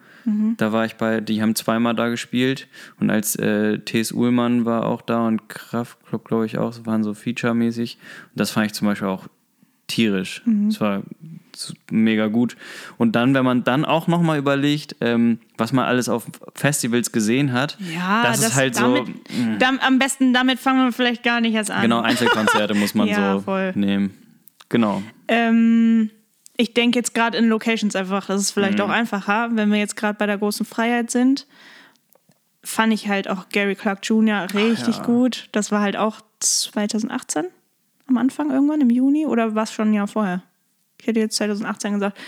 Da war ich bei, die haben zweimal da gespielt. Und als äh, T.S. Uhlmann war auch da und Kraftklub, glaube ich, auch, so waren so Feature-mäßig. Und das fand ich zum Beispiel auch tierisch. Das war s- mega gut. Und dann, wenn man dann auch nochmal überlegt, ähm, was man alles auf Festivals gesehen hat, Ja, das, ist halt damit, so. mm. dam- am besten damit fangen wir vielleicht gar nicht erst an. Genau, Einzelkonzerte muss man Ja, so voll. nehmen. Genau. Ähm, ich denke jetzt gerade in Locations einfach, das ist vielleicht Mhm. auch einfacher, wenn wir jetzt gerade bei der großen Freiheit sind. Fand ich halt auch Gary Clark Jr. richtig ja. gut. Das war halt auch 2018 am Anfang irgendwann im Juni oder war es schon ein Jahr vorher? Ich hätte jetzt 2018 gesagt.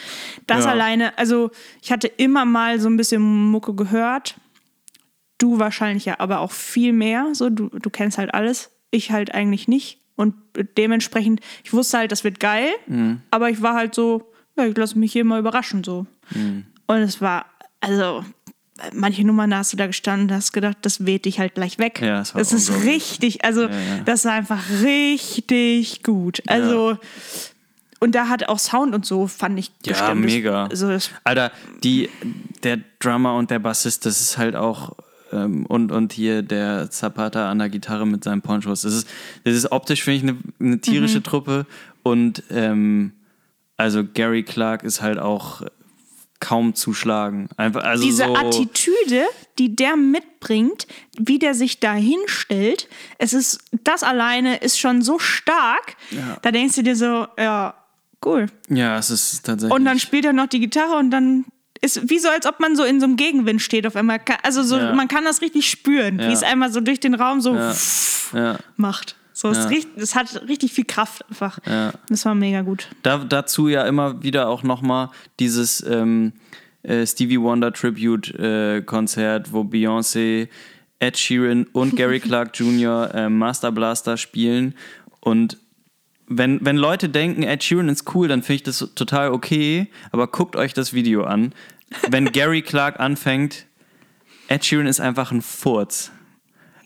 Das Ja. alleine, also ich hatte immer mal so ein bisschen Mucke gehört. Du wahrscheinlich ja, aber auch viel mehr. So, du, du kennst halt alles. Ich halt eigentlich nicht. Und dementsprechend, ich wusste halt, das wird geil, aber ich war halt so, ja, ich lasse mich hier mal überraschen so. Und es war, also, manche Nummern, da hast du da gestanden, hast gedacht, das weht dich halt gleich weg. Ja, das war das ist richtig, also, ja. das war einfach richtig gut. Also, und da hat auch Sound und so, fand ich Ja, bestimmt. mega. Also, Alter, die, der Drummer und der Bassist, das ist halt auch. Ähm, und, und hier der Zapata an der Gitarre mit seinen Ponchos. Das ist, das ist optisch, finde ich, eine, eine tierische Truppe. Und ähm, also Gary Clark ist halt auch kaum zu schlagen. Einfach, also diese so, Attitüde, die der mitbringt, wie der sich da hinstellt, es ist, das alleine ist schon so stark, Ja. da denkst du dir so, ja, cool. Ja, es ist tatsächlich. Und dann spielt er noch die Gitarre und dann ist wie so, als ob man so in so einem Gegenwind steht auf einmal. Also so, Ja. man kann das richtig spüren, Ja. wie es einmal so durch den Raum so Ja. macht. So, es, riecht, es hat richtig viel Kraft einfach. Das war mega gut. Da, dazu ja immer wieder auch nochmal dieses ähm, äh, Stevie Wonder Tribute äh, Konzert, wo Beyoncé, Ed Sheeran und Gary Clark Jr. Äh, Master Blaster spielen. Und wenn, wenn Leute denken, Ed Sheeran ist cool, dann finde ich das total okay, aber guckt euch das Video an. Wenn Gary Clark anfängt, Ed Sheeran ist einfach ein Furz.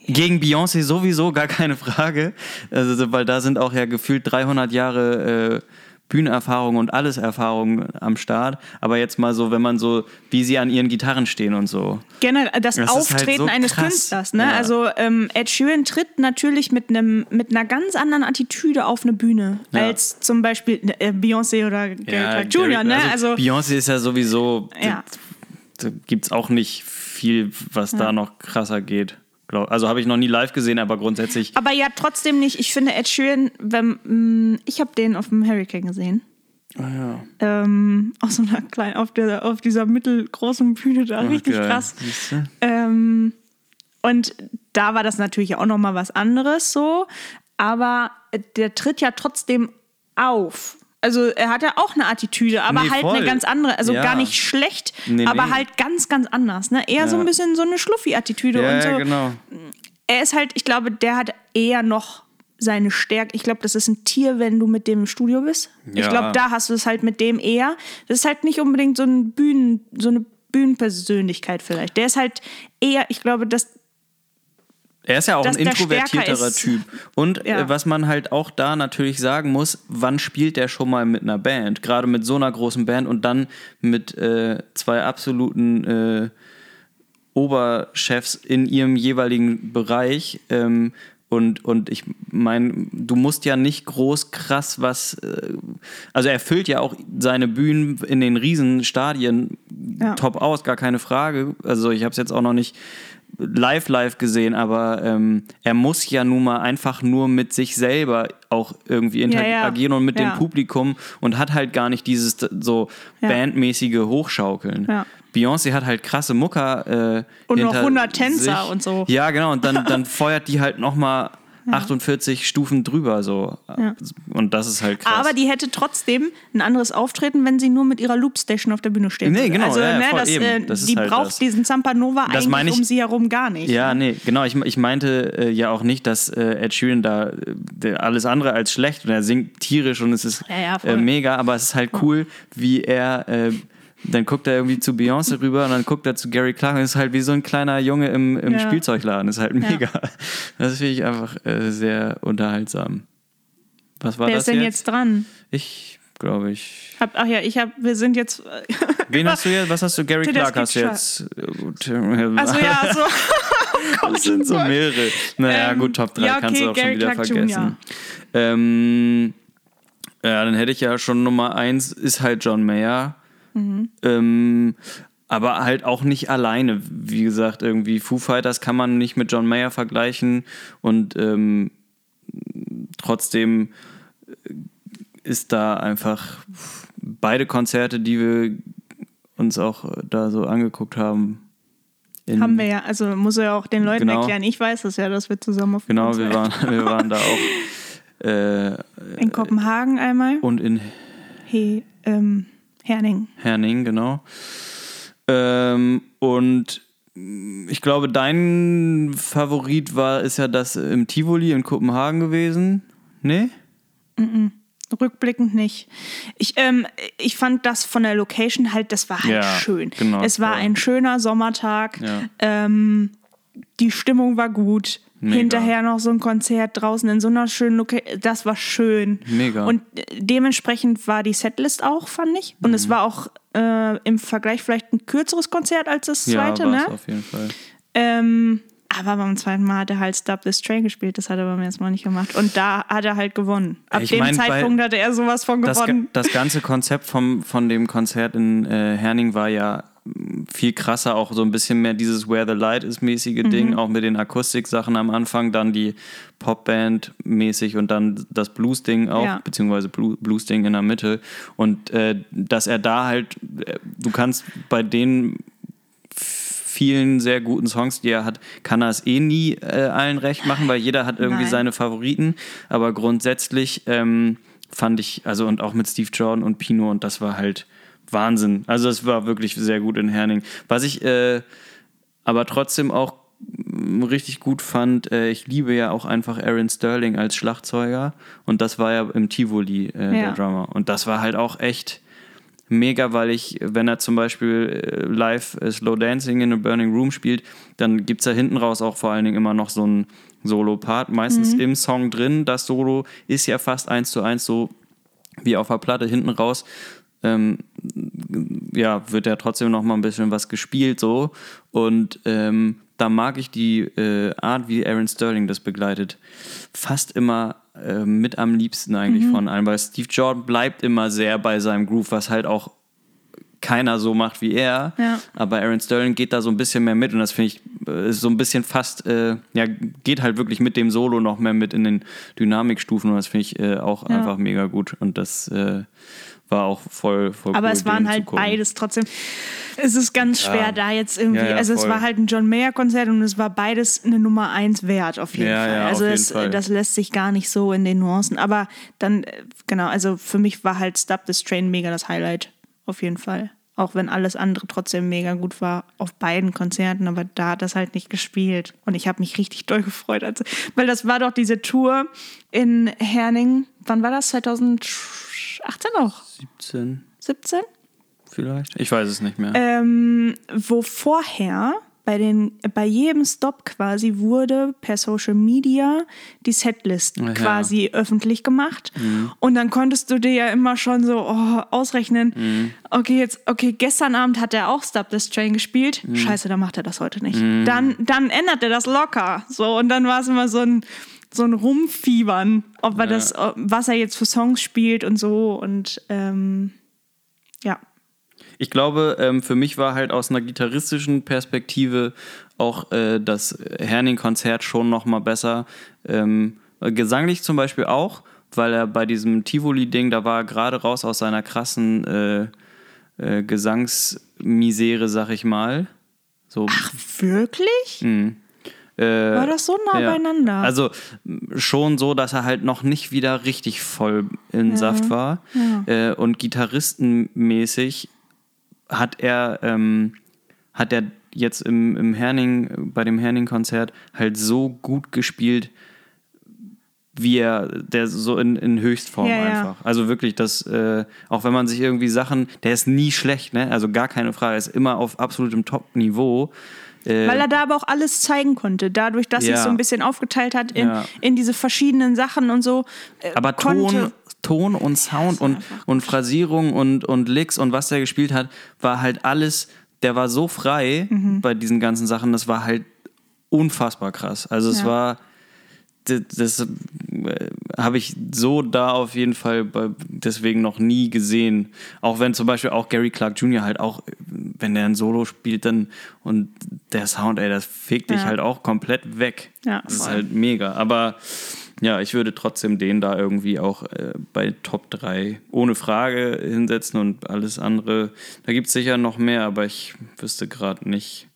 Gegen Beyoncé sowieso gar keine Frage, also, so- weil da sind auch ja gefühlt 300 Jahre äh, Bühnenerfahrung und alles Erfahrung am Start. Aber jetzt mal so, wenn man so, wie sie an ihren Gitarren stehen und so. Generell das, Das halt Auftreten so eines krass. Künstlers. Ne? Ja. Also ähm, Ed Sheeran tritt natürlich mit, einem, mit einer ganz anderen Attitüde auf eine Bühne Ja. als zum Beispiel äh, Beyoncé oder Gary Clark Jr. Ne? Also, Beyoncé ist ja sowieso, Ja. da, da gibt es auch nicht viel, was da noch krasser geht. Glaub- Also habe ich noch nie live gesehen, aber grundsätzlich. aber ja, trotzdem nicht. Ich finde Ed Sheeran, wenn, mh, ich habe den auf dem Hurricane gesehen. Ah, ja. Ähm, auf so einer kleinen, auf, der, auf dieser mittelgroßen Bühne da, richtig geil. krass. Ähm, und da war das natürlich auch nochmal was anderes so. Aber der tritt ja trotzdem auf. Also er hat ja auch eine Attitüde, aber Nee, halt voll. eine ganz andere. Also Ja. gar nicht schlecht, Nee, aber nee. halt ganz, ganz anders. Ne? Eher so Ja. ein bisschen so eine Schluffi-Attitüde Ja, und so. ja, genau. Er ist halt, ich glaube, der hat eher noch seine Stärke. Ich glaube, das ist ein Tier, wenn du mit dem im Studio bist. Ich glaube, da hast du es halt mit dem eher. Das ist halt nicht unbedingt so ein Bühnen, so eine Bühnenpersönlichkeit vielleicht. Der ist halt eher, ich glaube, dass Er ist ja auch ein introvertierterer. Typ. Und Ja. äh, was man halt auch da natürlich sagen muss, wann spielt der schon mal mit einer Band? Gerade mit so einer großen Band und dann mit äh, zwei absoluten äh, Oberchefs in ihrem jeweiligen Bereich. Ähm, und, und ich meine, du musst ja nicht groß krass was. Äh, also er füllt ja auch seine Bühnen in den Riesenstadien Ja. top aus, gar keine Frage. Also ich habe es jetzt auch noch nicht live live gesehen, aber ähm, er muss ja nun mal einfach nur mit sich selber auch irgendwie interagieren ja. und mit Ja. dem Publikum und hat halt gar nicht dieses so Ja. bandmäßige Hochschaukeln. Ja. Beyoncé hat halt krasse Mucker äh, Und noch hinter 100 Tänzer sich. und so. Ja, genau, und dann, dann feuert die halt nochmal 48 Stufen drüber so. Ja. Und das ist halt krass. Aber die hätte trotzdem ein anderes Auftreten, wenn sie nur mit ihrer Loopstation auf der Bühne steht. Nee, genau, Also, ja, ja, ne, voll das, eben. äh, Das die halt braucht das. diesen Zampanova Das meine eigentlich ich- um sie herum gar nicht. Ja, nee, genau. Ich, ich meinte äh, ja auch nicht, dass äh, Ed Sheeran da äh, alles andere als schlecht und er singt tierisch und es ist Ja, ja, äh, mega, aber es ist halt cool, wie er. Dann guckt er irgendwie zu Beyoncé rüber und dann guckt er zu Gary Clark und ist halt wie so ein kleiner Junge im, im Ja. Spielzeugladen. ist halt mega. Das finde ich einfach äh, sehr unterhaltsam. Was war Wer das ist denn jetzt? jetzt dran? Ich glaube ich. Hab, ach ja, ich habe, wir sind jetzt. Wen hast du jetzt? Was hast du? Gary Clark hast du jetzt. Also ja, so. Das sind so mehrere. Naja, Ähm, gut, Top 3 ja, kannst du okay, auch schon Gary wieder Clark vergessen. Ähm, ja, dann hätte ich ja schon Nummer 1 ist halt John Mayer. Mhm. Ähm, aber halt auch nicht alleine. Wie gesagt, irgendwie Foo Fighters kann man nicht mit John Mayer vergleichen und ähm, trotzdem äh, ist da einfach beide Konzerte, die wir uns auch äh, da so angeguckt haben. Haben wir ja, also muss er ja auch den Leuten Genau. erklären. Ich weiß das ja, dass wir zusammen auf Genau, wir Konzert- waren, wir waren da auch. Äh, in Kopenhagen einmal. und in He, ähm, Herning. Herning, genau. Ähm, und ich glaube, dein Favorit war, ist ja das im Tivoli in Kopenhagen gewesen. Nee? Rückblickend nicht. Ich, ähm, ich fand das von der Location halt, das war halt Ja, schön. genau, es war voll. ein schöner Sommertag. Ja. Ähm, die Stimmung war gut. Mega. Hinterher noch so ein Konzert draußen in so einer schönen Location. Das war schön. Mega. Und dementsprechend war die Setlist auch, fand ich. Und Mhm. es war auch äh, im Vergleich vielleicht ein kürzeres Konzert als das zweite, ja, ne? auf jeden Fall. Ähm, aber beim zweiten Mal hat er halt Stop This Train gespielt. Das hat er beim ersten Mal nicht gemacht. Und da hat er halt gewonnen. Ab Ich dem mein, Zeitpunkt hatte er sowas von Das, gewonnen. das ganze Konzept vom, von dem Konzert in äh, Herning war ja viel krasser, auch so ein bisschen mehr dieses Where the Light is mäßige Mhm. Ding, auch mit den Akustiksachen am Anfang, dann die Popband mäßig und dann das Blues-Ding auch, Ja. beziehungsweise Blu- Blues-Ding in der Mitte. Und äh, dass er da halt, äh, du kannst bei den vielen sehr guten Songs, die er hat, kann er es eh nie äh, allen recht machen, weil jeder hat irgendwie Nein. seine Favoriten. Aber grundsätzlich ähm, fand ich, also und auch mit Steve Jordan und Pino und das war halt Wahnsinn. Also es war wirklich sehr gut in Herning. Was ich äh, aber trotzdem auch mm, richtig gut fand, äh, ich liebe ja auch einfach Aaron Sterling als Schlagzeuger und das war ja im Tivoli äh, der Ja. Drummer und das war halt auch echt mega, weil ich, wenn er zum Beispiel äh, live äh, Slow Dancing in a Burning Room spielt, dann gibt es da hinten raus auch vor allen Dingen immer noch so ein Solo-Part, meistens im Song drin. Das Solo ist ja fast eins zu eins so wie auf der Platte hinten raus. Ähm, ja, wird ja trotzdem noch mal ein bisschen was gespielt so und ähm, da mag ich die äh, Art, wie Aaron Sterling das begleitet, fast immer äh, mit am liebsten eigentlich von allen, weil Steve Jordan bleibt immer sehr bei seinem Groove, was halt auch keiner so macht wie er. Ja. Aber Aaron Sterling geht da so ein bisschen mehr mit und das finde ich äh, ist so ein bisschen fast, äh, ja, geht halt wirklich mit dem Solo noch mehr mit in den Dynamikstufen und das finde ich äh, auch Ja. einfach mega gut und das äh, war auch voll, voll Aber cool, es waren halt beides trotzdem. Es ist ganz schwer, Ja. da jetzt irgendwie. Ja, ja, also, es voll. war halt ein John Mayer-Konzert und es war beides eine Nummer eins wert, auf jeden Fall. also, jeden es, Fall. das lässt sich gar nicht so in den Nuancen. Aber dann, äh, genau, also für mich war halt Stop This Train mega das Highlight, auf jeden Fall. Auch wenn alles andere trotzdem mega gut war auf beiden Konzerten, aber da hat das halt nicht gespielt. Und ich habe mich richtig doll gefreut. Also, weil das war doch diese Tour in Herning. Wann war das? 2018 noch? 17 17? vielleicht? Ich weiß es nicht mehr. ähm, wo vorher bei, den, bei jedem Stop quasi wurde per Social Media die Setlist ja. quasi öffentlich gemacht. Und dann konntest du dir ja immer schon so oh, ausrechnen, okay, jetzt, okay, gestern Abend hat er auch Stop This Train gespielt. Scheiße, dann macht er das heute nicht. Dann, dann ändert er das locker. So, und dann war es immer so ein, so ein Rumfiebern, ob er das, was er jetzt für Songs spielt und so. Und ähm, ja. Ich glaube, ähm, für mich war halt aus einer gitarristischen Perspektive auch äh, das Herning-Konzert schon noch mal besser. Ähm, gesanglich zum Beispiel auch, weil er bei diesem Tivoli-Ding, da war er gerade raus aus seiner krassen äh, äh, Gesangsmisere, sag ich mal. So, Ach, wirklich? mh. Äh, War das so nah ja. beieinander? Also schon so, dass er halt noch nicht wieder richtig voll in Saft war. Äh, und gitarristenmäßig hat er, ähm, hat er jetzt im, im Herning, bei dem Herning-Konzert halt so gut gespielt, wie er, der so in, in Höchstform Ja, ja. einfach. Also wirklich, das, äh, auch wenn man sich irgendwie Sachen, der ist nie schlecht, ne? Also gar keine Frage, er ist immer auf absolutem Top-Niveau. Äh, Weil er da aber auch alles zeigen konnte. Dadurch, dass Ja. sich so ein bisschen aufgeteilt hat in, Ja. in diese verschiedenen Sachen und so. äh, Aber Ton, Ton und Sound und, und Phrasierung und, und Licks und was der gespielt hat, war halt alles, der war so frei Mhm. bei diesen ganzen Sachen, das war halt unfassbar krass. Also es Ja. war, das, das äh, habe ich so da auf jeden Fall deswegen noch nie gesehen. Auch wenn zum Beispiel auch Gary Clark Jr. halt auch, wenn der ein Solo spielt, dann und der Sound, ey, das fegt dich Ja. halt auch komplett weg. Ja, das ist halt mega. Aber ja, ich würde trotzdem den da irgendwie auch äh, bei Top 3 ohne Frage hinsetzen und alles andere. Da gibt es sicher noch mehr, aber ich wüsste gerade nicht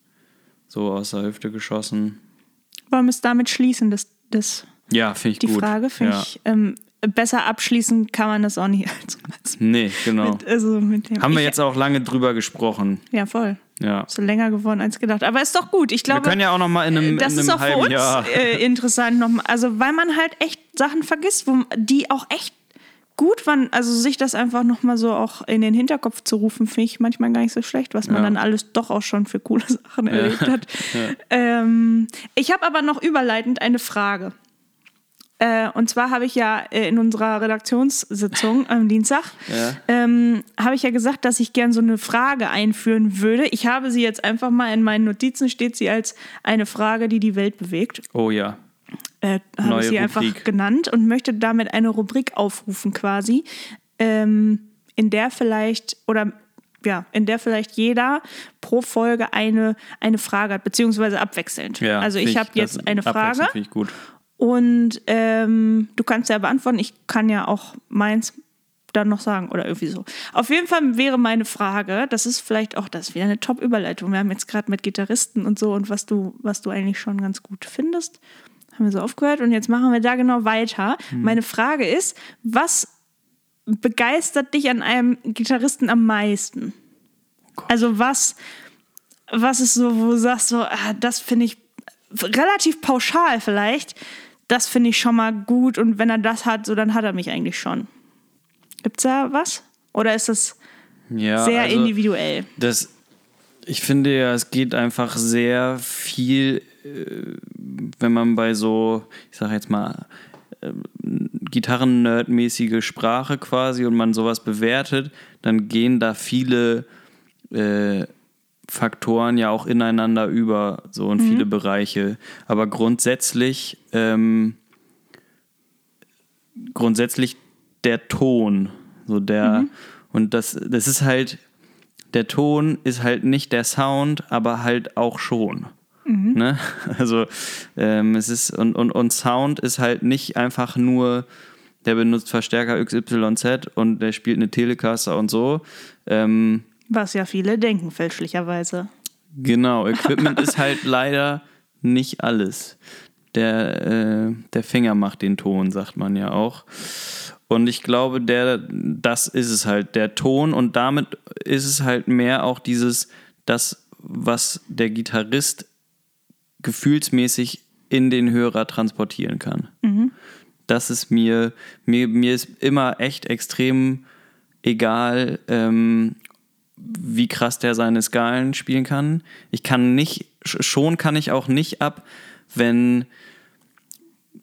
so aus der Hüfte geschossen. wollen wir es damit schließen, das, das, Ja, finde ich die gut. Frage? Finde ja. ich, ähm, besser abschließen kann man das auch nicht. Als, als Nee, genau. mit, also mit dem, Haben wir jetzt auch lange drüber gesprochen. Ja, voll. Ja. So länger geworden als gedacht. Aber ist doch gut. Ich Wir glaube, können ja auch noch mal in einem, das in ist einem auch für uns Jahr. äh, interessant nochmal. Also, weil man halt echt Sachen vergisst, wo, die auch echt gut waren. Also, sich das einfach nochmal so auch in den Hinterkopf zu rufen, finde ich manchmal gar nicht so schlecht, was man Ja. dann alles doch auch schon für coole Sachen erlebt hat. Ähm, ich habe aber noch überleitend eine Frage. Äh, und zwar habe ich ja äh, in unserer Redaktionssitzung am Dienstag Ja. ähm, habe ich ja gesagt, dass ich gern so eine Frage einführen würde. Ich habe sie jetzt einfach mal in meinen Notizen steht sie als eine Frage, die die Welt bewegt. Oh ja. Äh, habe ich sie einfach Rubrik. genannt und möchte damit eine Rubrik aufrufen quasi, ähm, in der vielleicht oder ja, in der vielleicht jeder pro Folge eine, eine Frage hat, beziehungsweise abwechselnd. ja also ich habe jetzt eine Frage ich gut. und ähm, du kannst ja beantworten. Ich kann ja auch meins dann noch sagen oder irgendwie so. Auf jeden Fall wäre meine Frage, das ist vielleicht auch, das wieder eine Top-Überleitung. Wir haben jetzt gerade mit Gitarristen und so und was du, was du eigentlich schon ganz gut findest, haben wir so aufgehört und jetzt machen wir da genau weiter. Meine Frage ist, was begeistert dich an einem Gitarristen am meisten? also was, was ist so, wo du sagst, so, ah, das finde ich relativ pauschal vielleicht, das finde ich schon mal gut und wenn er das hat, so dann hat er mich eigentlich schon. Gibt's da was? Oder ist das Ja, sehr also, individuell? Das, ich finde ja, es geht einfach sehr viel, äh, wenn man bei so, ich sag jetzt mal, äh, Gitarren-Nerd-mäßige Sprache quasi und man sowas bewertet, dann gehen da viele äh, Faktoren ja auch ineinander über, so in viele Bereiche. Aber grundsätzlich, ähm, grundsätzlich der Ton, so der, und das, das ist halt, der Ton ist halt nicht der Sound, aber halt auch schon. Ne? Also ähm, es ist und, und, und Sound ist halt nicht einfach nur, der benutzt Verstärker XYZ und der spielt eine Telecaster und so. Ähm, Was ja viele denken, fälschlicherweise. Genau, Equipment ist halt leider nicht alles. Der, äh, der Finger macht den Ton, sagt man ja auch. Und ich glaube, der, das ist es halt, der Ton. Und damit ist es halt mehr auch dieses, das, was der Gitarrist gefühlsmäßig in den Hörer transportieren kann. Das ist mir, mir, mir ist immer echt extrem egal, ähm, wie krass der seine Skalen spielen kann. Ich kann nicht, sch- schon kann ich auch nicht ab, wenn,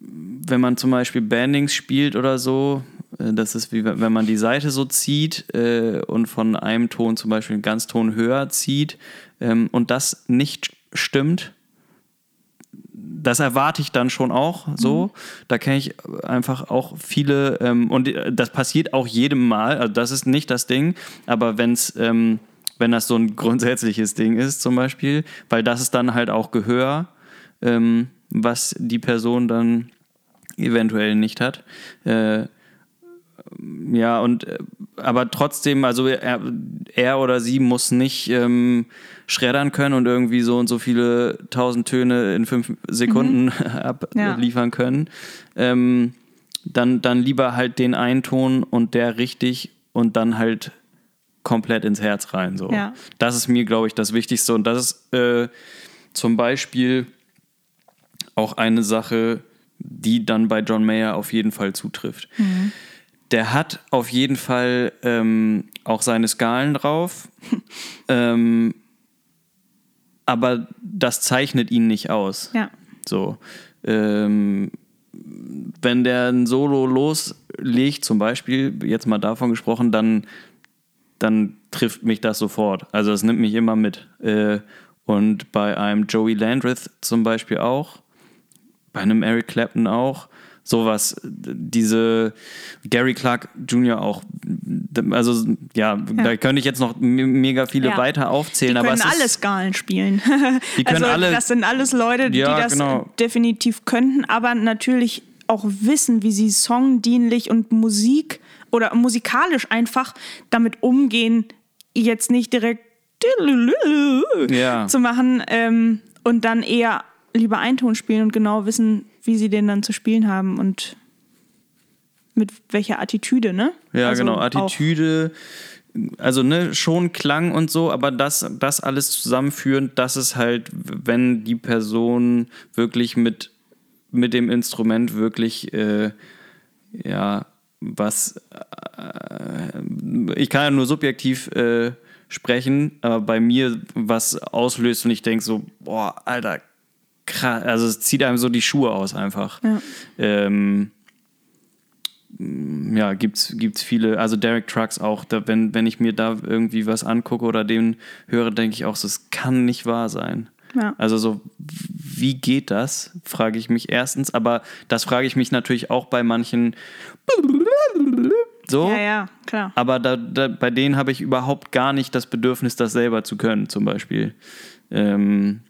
wenn man zum Beispiel Bandings spielt oder so. äh, Das ist wie wenn man die Seite so zieht äh, und von einem Ton zum Beispiel einen Ganzton höher zieht ähm, und das nicht stimmt. Das erwarte ich dann schon auch so. Da kenne ich einfach auch viele, ähm, und das passiert auch jedem Mal, also das ist nicht das Ding, aber wenn es ähm, wenn das so ein grundsätzliches Ding ist, zum Beispiel, weil das ist dann halt auch Gehör, ähm, was die Person dann eventuell nicht hat. Äh, ja, und äh, aber trotzdem, also er, er oder sie muss nicht ähm, schreddern können und irgendwie so und so viele tausend Töne in fünf Sekunden mhm. abliefern ja. können. Ähm, dann, dann lieber halt den einen Ton und der richtig und dann halt komplett ins Herz rein. So. Ja. Das ist mir, glaube ich, das Wichtigste. Und das ist äh, zum Beispiel auch eine Sache, die dann bei John Mayer auf jeden Fall zutrifft. Mhm. Der hat auf jeden Fall ähm, auch seine Skalen drauf, ähm, aber das zeichnet ihn nicht aus. Ja. So. Ähm, wenn der ein Solo loslegt, zum Beispiel, jetzt mal davon gesprochen, dann, dann trifft mich das sofort. Also es nimmt mich immer mit. Äh, und bei einem Joey Landreth zum Beispiel auch, bei einem Eric Clapton auch, sowas, diese Gary Clark Jr. auch, also ja, ja. da könnte ich jetzt noch mega viele ja. weiter aufzählen. Die können aber alle Skalen spielen. Die können also, alle, das sind alles Leute, die ja, das genau. definitiv könnten, aber natürlich auch wissen, wie sie songdienlich und Musik oder musikalisch einfach damit umgehen, jetzt nicht direkt zu machen ähm, und dann eher lieber Einton spielen und genau wissen, wie sie den dann zu spielen haben und mit welcher Attitüde, ne? Ja, also genau, Attitüde, also ne, schon Klang und so, aber das, das alles zusammenführend, das ist halt, wenn die Person wirklich mit, mit dem Instrument wirklich, äh, ja, was, äh, ich kann ja nur subjektiv äh, sprechen, aber bei mir was auslöst und ich denke so, boah, Alter, krass, also es zieht einem so die Schuhe aus einfach. Ja. Ähm, ja, gibt's, gibt's viele, also Derek Trucks auch, da, wenn, wenn ich mir da irgendwie was angucke oder den höre, denke ich auch so, es kann nicht wahr sein. Ja. Also so, wie geht das, frage ich mich erstens, aber das frage ich mich natürlich auch bei manchen so. Ja, ja, klar. Aber da, da, bei denen habe ich überhaupt gar nicht das Bedürfnis, das selber zu können, zum Beispiel. Ähm,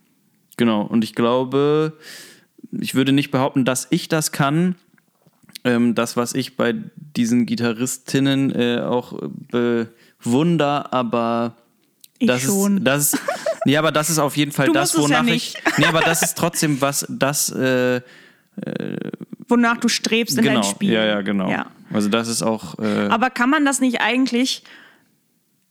Genau, und ich glaube, ich würde nicht behaupten, dass ich das kann. Ähm, das, was ich bei diesen Gitarristinnen äh, auch bewunder, aber ich das schon. ist das ja, aber das ist auf jeden Fall du das, wonach ja ich. Nee, aber das ist trotzdem was, das äh, äh, wonach du strebst in genau, deinem Spiel. Ja, ja, genau. Ja. Also das ist auch. Äh, aber kann man das nicht eigentlich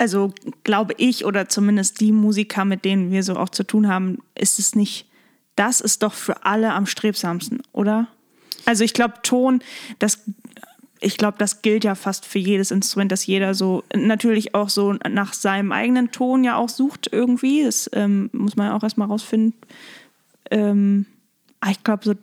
also glaube ich oder zumindest die Musiker, mit denen wir so auch zu tun haben, ist es nicht, das ist doch für alle am strebsamsten, oder? Also ich glaube, Ton, das, ich glaube, das gilt ja fast für jedes Instrument, dass jeder so natürlich auch so nach seinem eigenen Ton ja auch sucht irgendwie. Das ähm, muss man ja auch erstmal rausfinden. Ähm, ich glaube, so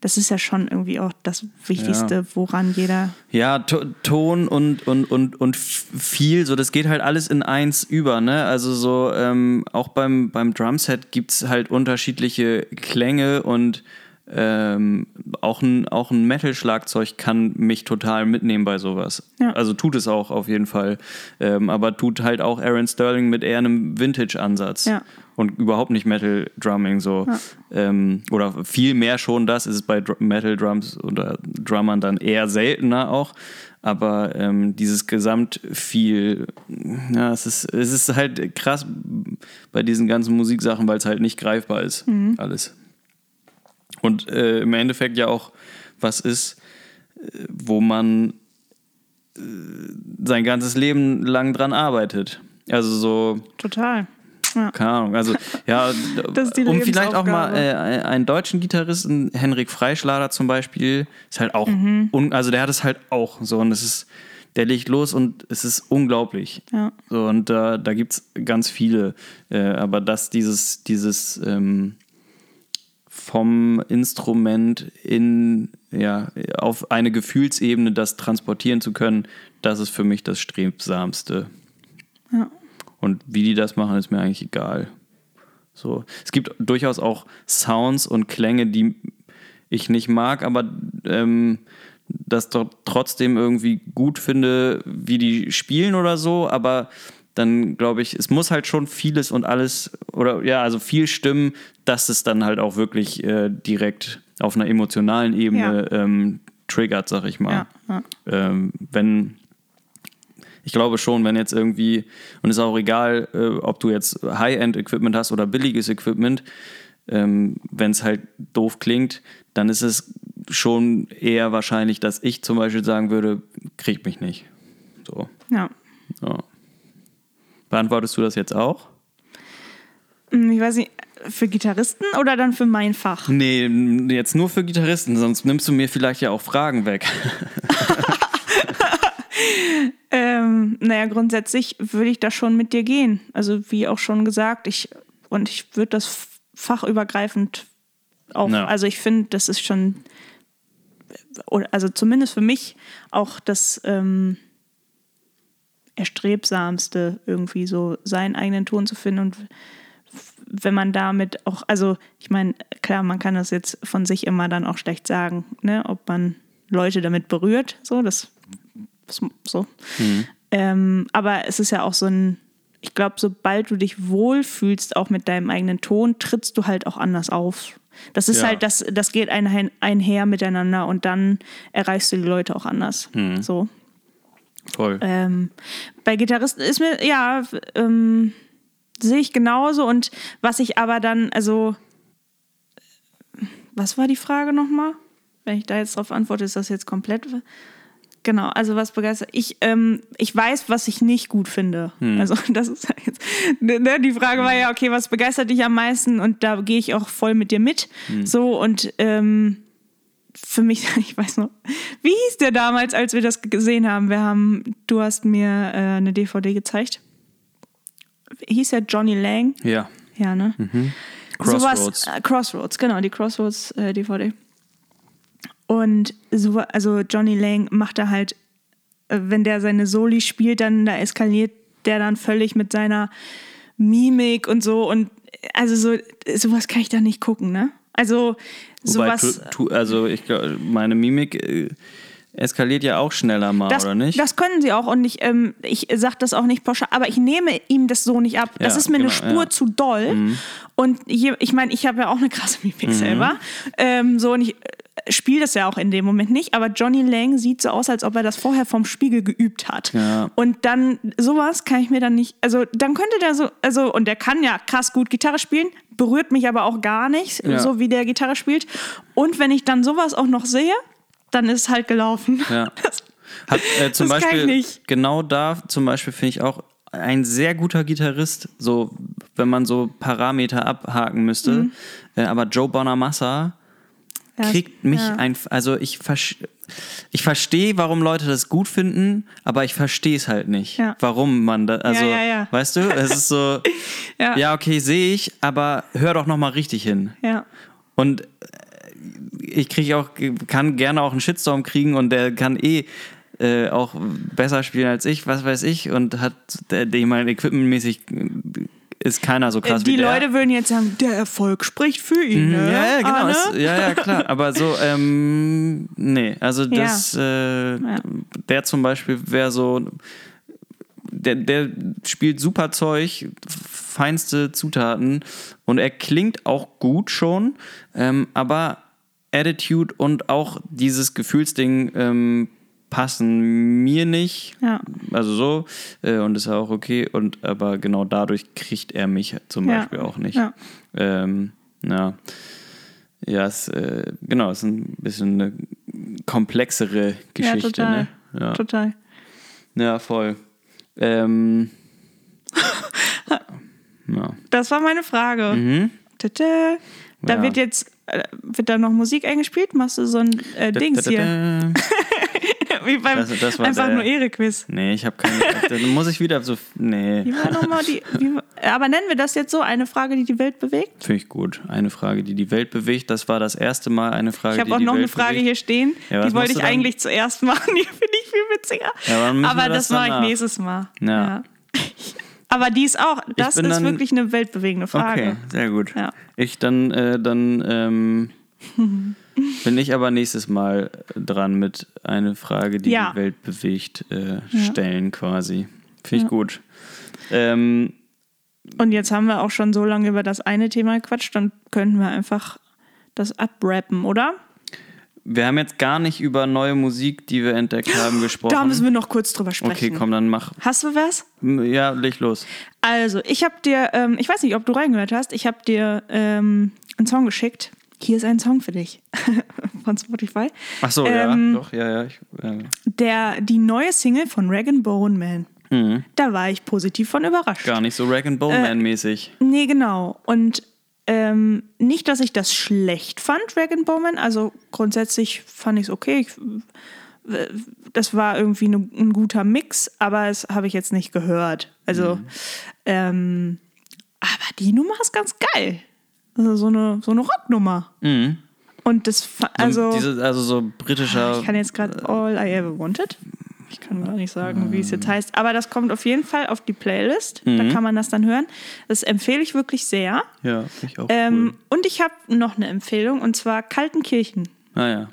das ist ja schon irgendwie auch das Wichtigste, ja. woran jeder. Ja, Ton und, und, und, und viel, so das geht halt alles in eins über, ne? Also so, ähm, auch beim, beim Drumset gibt es halt unterschiedliche Klänge und ähm, auch ein, auch ein Metal-Schlagzeug kann mich total mitnehmen bei sowas. Ja. Also tut es auch auf jeden Fall. Ähm, aber tut halt auch Aaron Sterling mit eher einem Vintage-Ansatz. Ja. Und überhaupt nicht Metal-Drumming so. Ja. Ähm, oder viel mehr schon das ist es bei Metal-Drums oder Drummern dann eher seltener auch. Aber ähm, dieses Gesamt viel, ja, es ist, es ist halt krass bei diesen ganzen Musiksachen, weil es halt nicht greifbar ist. Mhm. Alles. Und äh, im Endeffekt ja auch was ist, äh, wo man äh, sein ganzes Leben lang dran arbeitet. Also so. Total. Ja. Keine Ahnung. Also, ja, um vielleicht auch mal äh, einen deutschen Gitarristen, Henrik Freischlader zum Beispiel, ist halt auch, mhm. also der hat es halt auch so und es ist, der legt los und es ist unglaublich. Ja. So, und äh, da gibt es ganz viele. Äh, aber dass dieses, dieses, ähm, vom Instrument in, ja, auf eine Gefühlsebene das transportieren zu können, das ist für mich das Strebsamste. Ja. Und wie die das machen, ist mir eigentlich egal. So. Es gibt durchaus auch Sounds und Klänge, die ich nicht mag, aber ähm, das doch trotzdem irgendwie gut finde, wie die spielen oder so, aber dann glaube ich, es muss halt schon vieles und alles, oder ja, also viel stimmen, dass es dann halt auch wirklich äh, direkt auf einer emotionalen Ebene ähm, triggert, sag ich mal. Ja, ja. Ähm, wenn ich glaube schon, wenn jetzt irgendwie, und es ist auch egal, äh, ob du jetzt High-End-Equipment hast oder billiges Equipment, ähm, wenn es halt doof klingt, dann ist es schon eher wahrscheinlich, dass ich zum Beispiel sagen würde, krieg mich nicht. So. Ja. Ja. Beantwortest du das jetzt auch? Hm, Ich weiß nicht, für Gitarristen oder dann für mein Fach? Nee, jetzt nur für Gitarristen, sonst nimmst du mir vielleicht ja auch Fragen weg. Ähm, naja, grundsätzlich würde ich da schon mit dir gehen. Also wie auch schon gesagt, ich und ich würde das fachübergreifend auch, Ja. also ich finde, das ist schon, also zumindest für mich auch das ähm, erstrebsamste, irgendwie so seinen eigenen Ton zu finden und wenn man damit auch, also ich meine, klar, man kann das jetzt von sich immer dann auch schlecht sagen, ne, ob man Leute damit berührt, so, das so. Ähm, aber es ist ja auch so ein, ich glaube, sobald du dich wohlfühlst, auch mit deinem eigenen Ton, trittst du halt auch anders auf. Das ist Ja. halt, das, das geht ein, einher miteinander und dann erreichst du die Leute auch anders. So. Voll. Ähm, bei Gitarristen ist mir, ja, ähm, sehe ich genauso. Und was ich aber dann, also, was war die Frage nochmal? Wenn ich da jetzt drauf antworte, ist das jetzt komplett. Genau, also was begeistert. Ich, ähm, ich weiß, was ich nicht gut finde. Also das ist halt jetzt, ne, die Frage war ja, okay, was begeistert dich am meisten? Und da gehe ich auch voll mit dir mit. So und ähm, für mich, ich weiß noch, wie hieß der damals, als wir das gesehen haben? Wir haben, du hast mir äh, eine DVD gezeigt. Hieß er Johnny Lang? ja. Ja, ne? Crossroads. Sowas, äh, Crossroads, genau, die Crossroads äh, DVD. Und so, also Johnny Lang macht da halt, äh, wenn der seine Soli spielt, dann da eskaliert der dann völlig mit seiner Mimik und so. Und also so, sowas kann ich da nicht gucken, ne? Also Wobei, sowas. tu, tu, also ich glaub, meine Mimik äh, eskaliert ja auch schneller mal, Das, oder nicht? das können sie auch und ich, ähm, ich sage das auch nicht pauschal, aber ich nehme ihm das so nicht ab. Das Ja, ist mir eine genau, Spur ja. zu doll. Und je, ich meine, ich habe ja auch eine krasse Mhm. Mimik selber. Ähm, so und ich spiele das ja auch in dem Moment nicht, aber Johnny Lang sieht so aus, als ob er das vorher vom Spiegel geübt hat. Ja. Und dann sowas kann ich mir dann nicht, also dann könnte der so, also und der kann ja krass gut Gitarre spielen, berührt mich aber auch gar nicht, Ja. so wie der Gitarre spielt. Und wenn ich dann sowas auch noch sehe, dann ist es halt gelaufen. Ja. Hat, äh, zum das Beispiel, nicht. genau da zum Beispiel finde ich auch ein sehr guter Gitarrist, so wenn man so Parameter abhaken müsste. Mhm. Äh, aber Joe Bonamassa kriegt mich ja. ein, also ich, versch- ich verstehe, warum Leute das gut finden, aber ich verstehe es halt nicht, Ja. warum man da, also, ja, ja. weißt du, es ist so, Ja. okay, sehe ich, aber hör doch noch mal richtig hin. Ja. Und äh, ich kriege auch, kann gerne auch einen Shitstorm kriegen und der kann eh äh, auch besser spielen als ich, was weiß ich, und hat, der, der, ich meine, equipmentmäßig äh, ist keiner so krass die wie der. Leute würden jetzt sagen, der Erfolg spricht für ihn. Ne? Ja, ja, genau. Arne? Ist, ja, ja, klar. Aber so, ähm, nee, also Ja. das, äh, der zum Beispiel wäre so, der, der spielt super Zeug, feinste Zutaten und er klingt auch gut schon, ähm, aber Attitude und auch dieses Gefühlsding ähm, passen mir nicht. Ja. Also so, äh, und ist auch okay. Und aber genau dadurch kriegt er mich zum Ja. Beispiel auch nicht. Ja. Ähm, ja. Ja, es, äh, genau, es ist ein bisschen eine komplexere Geschichte. ja, total. Ne? Ja. Total. ja, voll. Ähm, ja. Das war meine Frage. Mhm. Tata. Da Ja. wird jetzt, äh, wird da noch Musik eingespielt? Machst du so ein äh, Dings Da, da, hier? da, da. Wie beim Das- das war einfach der- nur Ehre-Quiz. Nee, ich habe keine. Dann muss ich wieder so. Nee. Wie war nochmal die. Wie, aber nennen wir das jetzt so eine Frage, die die Welt bewegt? Finde ich gut. Eine Frage, die die Welt bewegt. Das war das erste Mal eine Frage, Ich habe auch noch Welt eine Frage bewegt. hier stehen. Ja, die wollte ich eigentlich zuerst machen. Die finde ich viel witziger. Ja, aber das, das mache ich nächstes Mal. Ja. Aber die ist auch, das ist dann- wirklich eine weltbewegende Frage. Okay, sehr gut. Ja. Ich dann, äh, dann ähm, bin ich aber nächstes Mal dran mit einer Frage, die Ja. die Welt bewegt, äh, stellen quasi. Finde ich gut. Ähm, Und jetzt haben wir auch schon so lange über das eine Thema gequatscht, dann könnten wir einfach das abrappen, oder? wir haben jetzt gar nicht über neue Musik, die wir entdeckt haben, gesprochen. Da müssen wir noch kurz drüber sprechen. okay, komm, dann mach. Hast du was? Ja, leg los. Also, ich habe dir, ähm, ich weiß nicht, ob du reingehört hast, ich habe dir ähm, einen Song geschickt. Hier ist ein Song für dich von Spotify. Ach so, Ähm, ja, doch, ja, ja. Ich, äh, Der, die neue Single von Rag Bone Man. Da war ich positiv von überrascht. Mhm. gar nicht so Rag and Bone Man mäßig. Nee, genau. Und ähm, nicht, dass ich das schlecht fand, Dragon Bowman. Also grundsätzlich fand ich es okay. Ich, äh, das war irgendwie ne, ein guter Mix, aber das habe ich jetzt nicht gehört. Also, ähm, aber die Nummer ist ganz geil. Also so eine, so eine Rocknummer. Und das, also, so, diese, also so britischer. ich kann jetzt gerade All I Ever Wanted. Ich kann gar nicht sagen, wie es jetzt heißt. Aber das kommt auf jeden Fall auf die Playlist. Da kann man das dann hören. Das empfehle ich wirklich sehr. ja, ich auch Ähm, cool. Und ich habe noch eine Empfehlung und zwar Kaltenkirchen. Ah ja.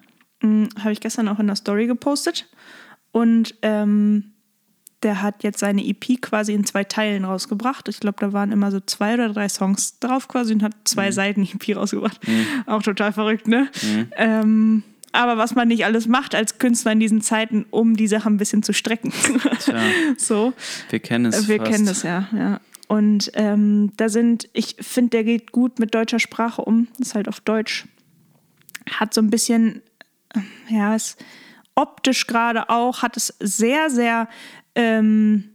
Habe ich gestern auch in der Story gepostet. Und ähm, der hat jetzt seine EP quasi in zwei Teilen rausgebracht. Ich glaube, da waren immer so zwei oder drei Songs drauf quasi und hat zwei Seiten EP rausgebracht. Auch total verrückt, ne? Ähm, aber was man nicht alles macht als Künstler in diesen Zeiten, um die Sache ein bisschen zu strecken. Tja, so. wir kennen es. Wir fast. kennen das ja, ja. Und ähm, da sind, ich finde, der geht gut mit deutscher Sprache um. Ist halt auf Deutsch. Hat so ein bisschen, ja, ist optisch gerade auch, hat es sehr, sehr, ähm,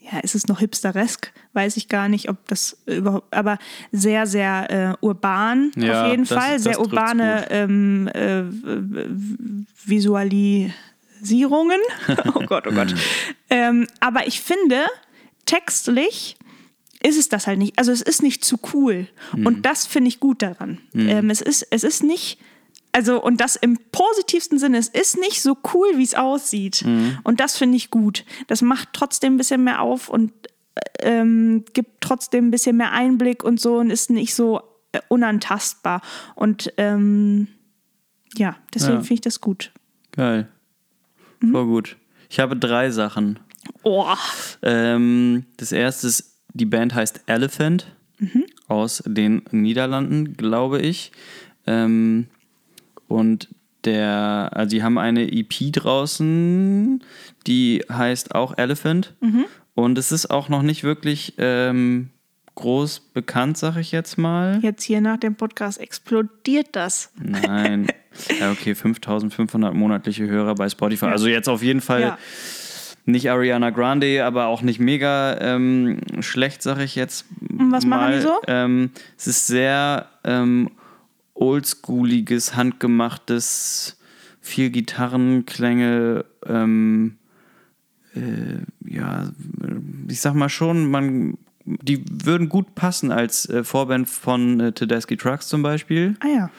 ja, ist es noch hipsteresk? Weiß ich gar nicht, ob das überhaupt, aber sehr, sehr äh, urban Ja, auf jeden das- Fall. das Sehr urbane ähm, äh, Visualisierungen. oh Gott, oh Gott. ähm, aber ich finde, textlich ist es das halt nicht. Also es ist nicht zu cool. Und das finde ich gut daran. Ähm, es, ist, es ist nicht, also und das im positivsten Sinne, es ist nicht so cool, wie es aussieht. Und das finde ich gut. Das macht trotzdem ein bisschen mehr auf und ähm, gibt trotzdem ein bisschen mehr Einblick und so und ist nicht so äh, unantastbar. Und ähm, ja, deswegen Ja. finde ich das gut. Geil. Mhm. Voll gut. Ich habe drei Sachen. Oh, Ähm, das erste ist, die Band heißt Elephant Mhm. aus den Niederlanden, glaube ich. Ähm, und der, also die haben eine EP draußen, die heißt auch Elephant. Mhm. Und es ist auch noch nicht wirklich ähm, groß bekannt, sag ich jetzt mal. jetzt hier nach dem Podcast explodiert das. Nein. Ja, okay, 5500 monatliche Hörer bei Spotify. Also jetzt auf jeden Fall Ja. nicht Ariana Grande, aber auch nicht mega ähm, schlecht, sag ich jetzt. Und was machen die so? Ähm, es ist sehr ähm, oldschooliges, handgemachtes, viel Gitarrenklänge. Ähm, äh, ja, ich sag mal schon, man, die würden gut passen als äh, Vorband von äh, Tedeschi Trucks zum Beispiel. Ah ja.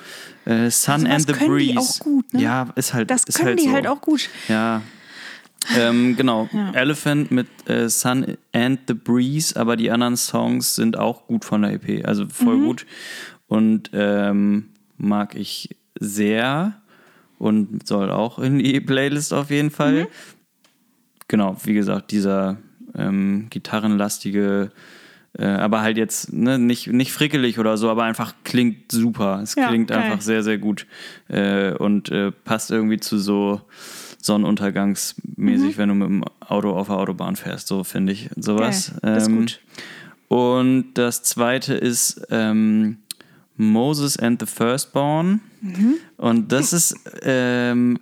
Äh, Sun Also and the können Breeze. die auch gut, ne? Ja, ist halt. Das ist können halt die so. halt auch gut. Ja. Ähm, genau. Ja. Elephant mit äh, Sun and the Breeze, aber die anderen Songs sind auch gut von der EP. Also voll Mhm. gut. Und ähm, mag ich sehr und soll auch in die Playlist auf jeden Fall. Mhm. Genau, wie gesagt, dieser ähm, gitarrenlastige, äh, aber halt jetzt ne, nicht, nicht frickelig oder so, aber einfach klingt super. Es Ja, klingt geil. einfach sehr, sehr gut äh, und äh, passt irgendwie zu so sonnenuntergangsmäßig, wenn du mit dem Auto auf der Autobahn fährst, so finde ich sowas. Geil, das ist Ähm, gut. Und das zweite ist ähm, Moses and the Firstborn. Und das ist, ähm,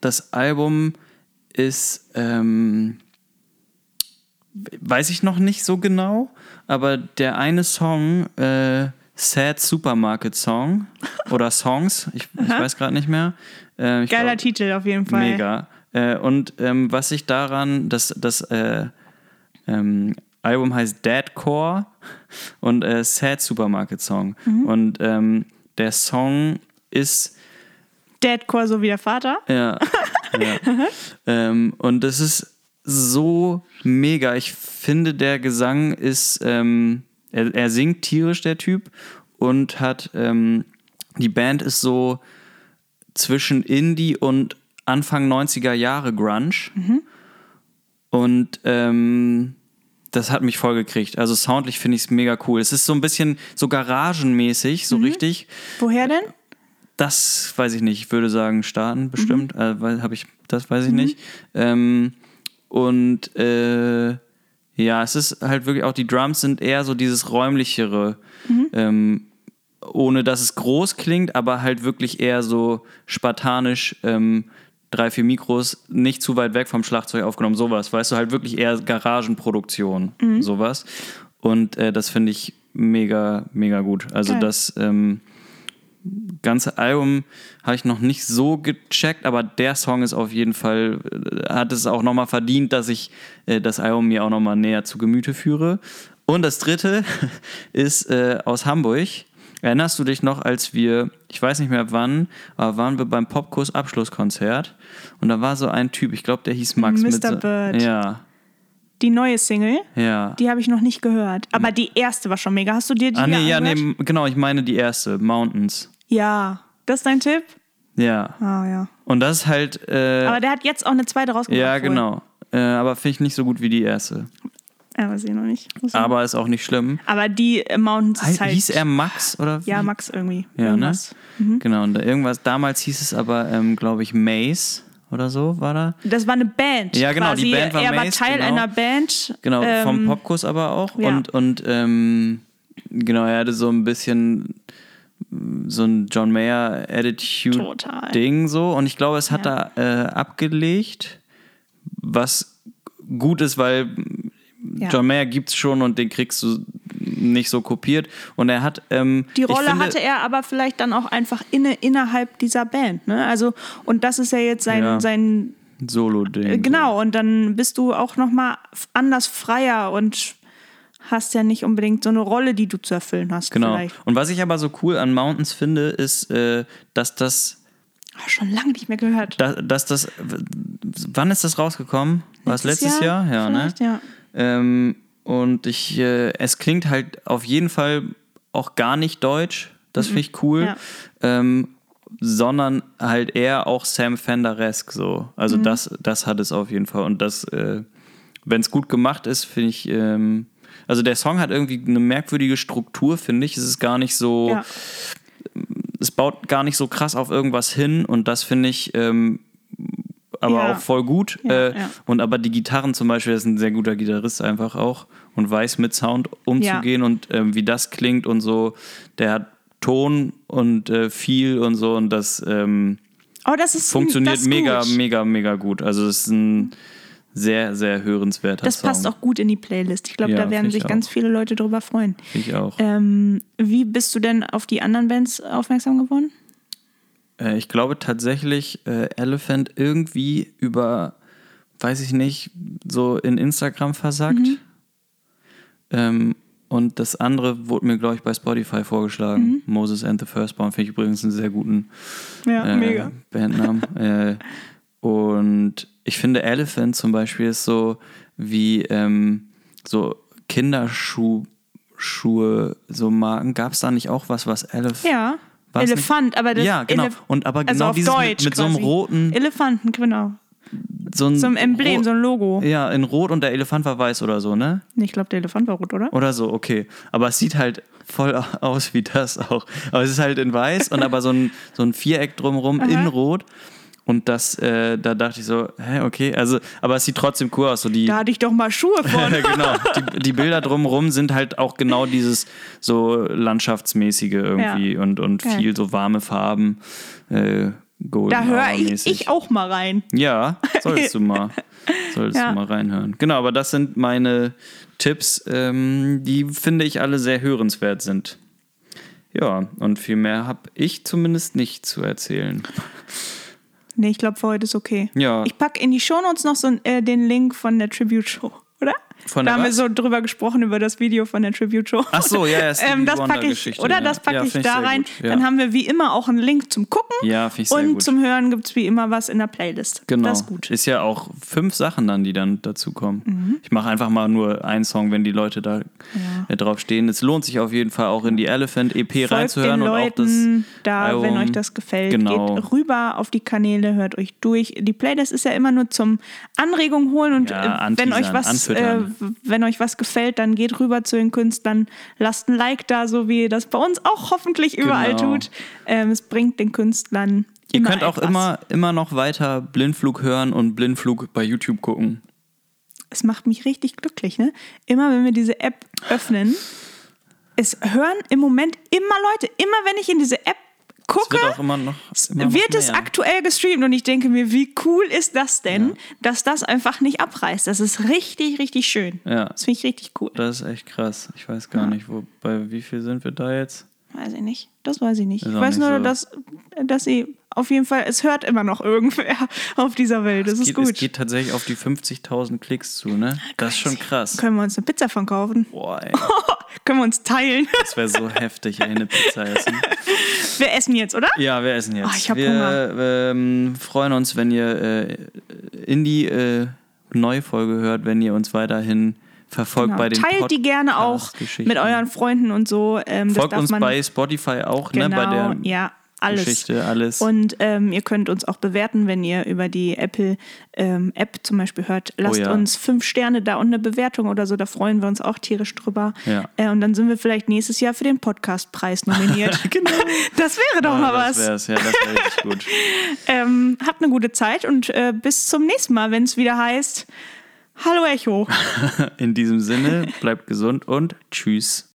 das Album ist, ähm, weiß ich noch nicht so genau, aber der eine Song, äh, Sad Supermarket Song oder Songs, ich, ich weiß gerade nicht mehr. Äh, Geiler glaub- Titel auf jeden Fall. Mega. Äh, und ähm, was ich daran, das, das äh, ähm, Album heißt Deadcore und äh, Sad Supermarket Song. Mhm. Und ähm, der Song ist Deadcore, so wie der Vater. ja. ja. ähm, und das ist so mega. Ich finde, der Gesang ist, ähm, er, er singt tierisch, der Typ, und hat, ähm, die Band ist so zwischen Indie und Anfang 90er Jahre Grunge. Und ähm, das hat mich voll gekriegt. Also soundlich finde ich es mega cool. Es ist so ein bisschen so garagenmäßig, so richtig. Woher denn? Das weiß ich nicht. Ich würde sagen Staaten bestimmt. Äh, weil habe ich, das weiß ich nicht. Ähm, und äh, ja, es ist halt wirklich auch die Drums sind eher so dieses räumlichere. Ähm, ohne dass es groß klingt, aber halt wirklich eher so spartanisch. Ähm, drei, vier Mikros, nicht zu weit weg vom Schlagzeug aufgenommen, sowas. Weißt du, halt wirklich eher Garagenproduktion, sowas. Und äh, das finde ich mega, mega gut. Also Geil. das ähm, ganze Album habe ich noch nicht so gecheckt, aber der Song ist auf jeden Fall, äh, hat es auch nochmal verdient, dass ich äh, das Album mir auch nochmal näher zu Gemüte führe. Und das dritte ist äh, aus Hamburg. Erinnerst du dich noch, als wir, ich weiß nicht mehr wann, aber waren wir beim Popkurs Abschlusskonzert und da war so ein Typ, ich glaube, der hieß Max. Mr. Mit Bird. Ja, Die neue Single, ja. die habe ich noch nicht gehört. Aber die erste war schon mega. Hast du dir die ah, nee, ja, angehört? nee, genau, ich meine die erste, Mountains. Ja. Das ist dein Tipp? Ja. Ah, ja. Und das ist halt, äh, Aber der hat jetzt auch eine zweite rausgebracht. ja, genau. Äh, aber finde ich nicht so gut wie die erste. Ja, weiß ich noch nicht. Muss Aber ist auch nicht schlimm. Aber die äh, Mountains ist halt. Hieß er Max oder? Ja, Max irgendwie. Ja, ne? Irgendwas. Genau, und da irgendwas, damals hieß es aber, ähm, glaube ich, Mace oder so war da. Das war eine Band. Ja, genau, quasi. die Band war Er war Mace, Teil genau. einer Band. Genau, vom ähm, Popkurs aber auch. ja. Und, und ähm, genau, er hatte so ein bisschen so ein John Mayer Attitude Total. Ding so. Und ich glaube, es hat Ja. er äh, abgelegt, was gut ist, weil Ja. John Mayer gibt's schon und den kriegst du nicht so kopiert. Und er hat ähm, Die Rolle finde- hatte er aber vielleicht dann auch einfach inne, innerhalb dieser Band. Ne? Also, und das ist ja jetzt sein, Ja. sein Solo-Ding. äh, genau, und dann bist du auch nochmal anders freier und hast ja nicht unbedingt so eine Rolle, die du zu erfüllen hast. Genau. Vielleicht. Und was ich aber so cool an Mountains finde, ist, äh, dass das, Ach, schon lange nicht mehr gehört. dass, dass das, wann ist das rausgekommen? War es letztes Jahr? Ja, ne? Ja. Ähm, und ich, äh, es klingt halt auf jeden Fall auch gar nicht deutsch. Das finde ich cool. Mhm. Ja. Ähm, sondern halt eher auch Sam Fender-esque so. Also Mhm. das, das hat es auf jeden Fall. Und das, äh, wenn es gut gemacht ist, finde ich, ähm, also der Song hat irgendwie eine merkwürdige Struktur, finde ich. Es ist gar nicht so, Ja. es baut gar nicht so krass auf irgendwas hin und das finde ich ähm, aber Ja. auch voll gut. Ja, äh, ja. Und aber die Gitarren zum Beispiel, das ist ein sehr guter Gitarrist einfach auch und weiß mit Sound umzugehen und ähm, wie das klingt und so. Der hat Ton und äh, viel und so und das ähm, Oh, das ist funktioniert das mega, gut. mega, mega gut. Also es ist ein sehr, sehr hörenswerter Das Song. passt auch gut in die Playlist. Ich glaube, Ja, da werden sich ganz viele Leute drüber freuen. Ich auch. Ähm, wie bist du denn auf die anderen Bands aufmerksam geworden? Äh, ich glaube tatsächlich äh, Elephant irgendwie über, weiß ich nicht, so in Instagram versackt. Mhm. Ähm, und das andere wurde mir, glaube ich, bei Spotify vorgeschlagen. Mhm. Moses and the Firstborn finde ich übrigens einen sehr guten Ja, äh, Bandnamen. äh, und ich finde Elephant zum Beispiel ist so wie ähm, so Kinderschuh Schuhe, so Marken. Gab es da nicht auch was, was Elephant? Ja. War's nicht- Elefant, aber das Ja, genau. Elef Und aber also genau auf dieses Deutsch mit, mit so einem roten, Elefanten, genau. so ein, So ein Emblem, so ein Logo. Ja, in Rot und der Elefant war weiß oder so, ne? Ich glaube, der Elefant war rot, oder? Oder so, okay. Aber es sieht halt voll aus wie das auch. Aber es ist halt in weiß und aber so ein, so ein Viereck drumherum in Rot. Und das, äh, da dachte ich so, hä, okay, also, aber es sieht trotzdem cool aus. So die, Da hatte ich doch mal Schuhe von. genau. Die, die Bilder drumherum sind halt auch genau dieses so landschaftsmäßige irgendwie Ja. und, und Geil. viel so warme Farben. Äh, Golden da höre ich, ich auch mal rein. Ja, solltest du mal. Solltest Ja. du mal reinhören. Genau, aber das sind meine Tipps, ähm, die finde ich alle sehr hörenswert sind. Ja, und viel mehr habe ich zumindest nicht zu erzählen. Nee, ich glaube, für heute ist okay. Ja. Ich packe in die Shownotes noch so äh, den Link von der Tribute-Show, oder? Von da haben wir was? so drüber gesprochen, über das Video von der Tribute-Show. Ach so, ja, Stevie ähm, das packe ich, Geschichte, oder ja. das packe Ja, ich da rein. gut, ja. Dann haben wir wie immer auch einen Link zum Gucken. Ja, finde ich sehr Und gut. zum Hören gibt es wie immer was in der Playlist. Genau. Das ist gut. ja auch fünf Sachen dann, die dann dazu kommen. Mhm. Ich mache einfach mal nur einen Song, wenn die Leute da äh, drauf stehen. Es lohnt sich auf jeden Fall auch in die Elephant EP Folgt reinzuhören den und auch das Leuten da, wenn Album. euch das gefällt. Genau. Geht rüber auf die Kanäle, hört euch durch. Die Playlist ist ja immer nur zum Anregung holen und äh, wenn euch was, äh, anfüttern. Wenn euch was gefällt, dann geht rüber zu den Künstlern, lasst ein Like da, so wie ihr das bei uns auch hoffentlich überall Genau. tut. Ähm, es bringt den Künstlern Ihr könnt auch etwas. immer, immer noch weiter Blindflug hören und Blindflug bei YouTube gucken. es macht mich richtig glücklich, ne? Immer wenn wir diese App öffnen, es hören im Moment immer Leute, immer wenn ich in diese App gucke, wird immer noch. Immer wird es aktuell gestreamt und ich denke mir, wie cool ist das denn, dass das einfach nicht abreißt. Das ist richtig, richtig schön. Ja. Das finde ich richtig cool. Das ist echt krass. Ich weiß gar nicht, wo, bei wie viel sind wir da jetzt? Weiß ich nicht. Das weiß ich nicht. Ist ich weiß nur, so. dass, dass sie auf jeden Fall, es hört immer noch irgendwer auf dieser Welt. Das Es ist geht, gut. es geht tatsächlich auf die 50.000 Klicks zu, ne? Das ist schon krass. Können wir uns eine Pizza von kaufen? Boah, ey, Können wir uns teilen? das wäre so heftig, ey, eine Pizza essen. wir essen jetzt, oder? Ja, wir essen jetzt. Ah, ich hab wir ähm, freuen uns, wenn ihr äh, in die äh, Neufolge hört, wenn ihr uns weiterhin verfolgt Genau. bei den Teilt die gerne auch mit euren Freunden und so. Ähm, Folgt uns bei Spotify auch, genau, ne? Bei der ja, alles. Geschichte, alles. Und ähm, ihr könnt uns auch bewerten, wenn ihr über die Apple ähm, App zum Beispiel hört. Lasst Oh ja. uns fünf Sterne da und eine Bewertung oder so, da freuen wir uns auch tierisch drüber. Ja. Äh, und dann sind wir vielleicht nächstes Jahr für den Podcastpreis nominiert. genau. Das wäre doch ja, mal das was. wär's, ja, das wäre richtig gut. Ähm, habt eine gute Zeit und äh, bis zum nächsten Mal, wenn es wieder heißt Hallo Echo. In diesem Sinne, bleibt gesund und tschüss.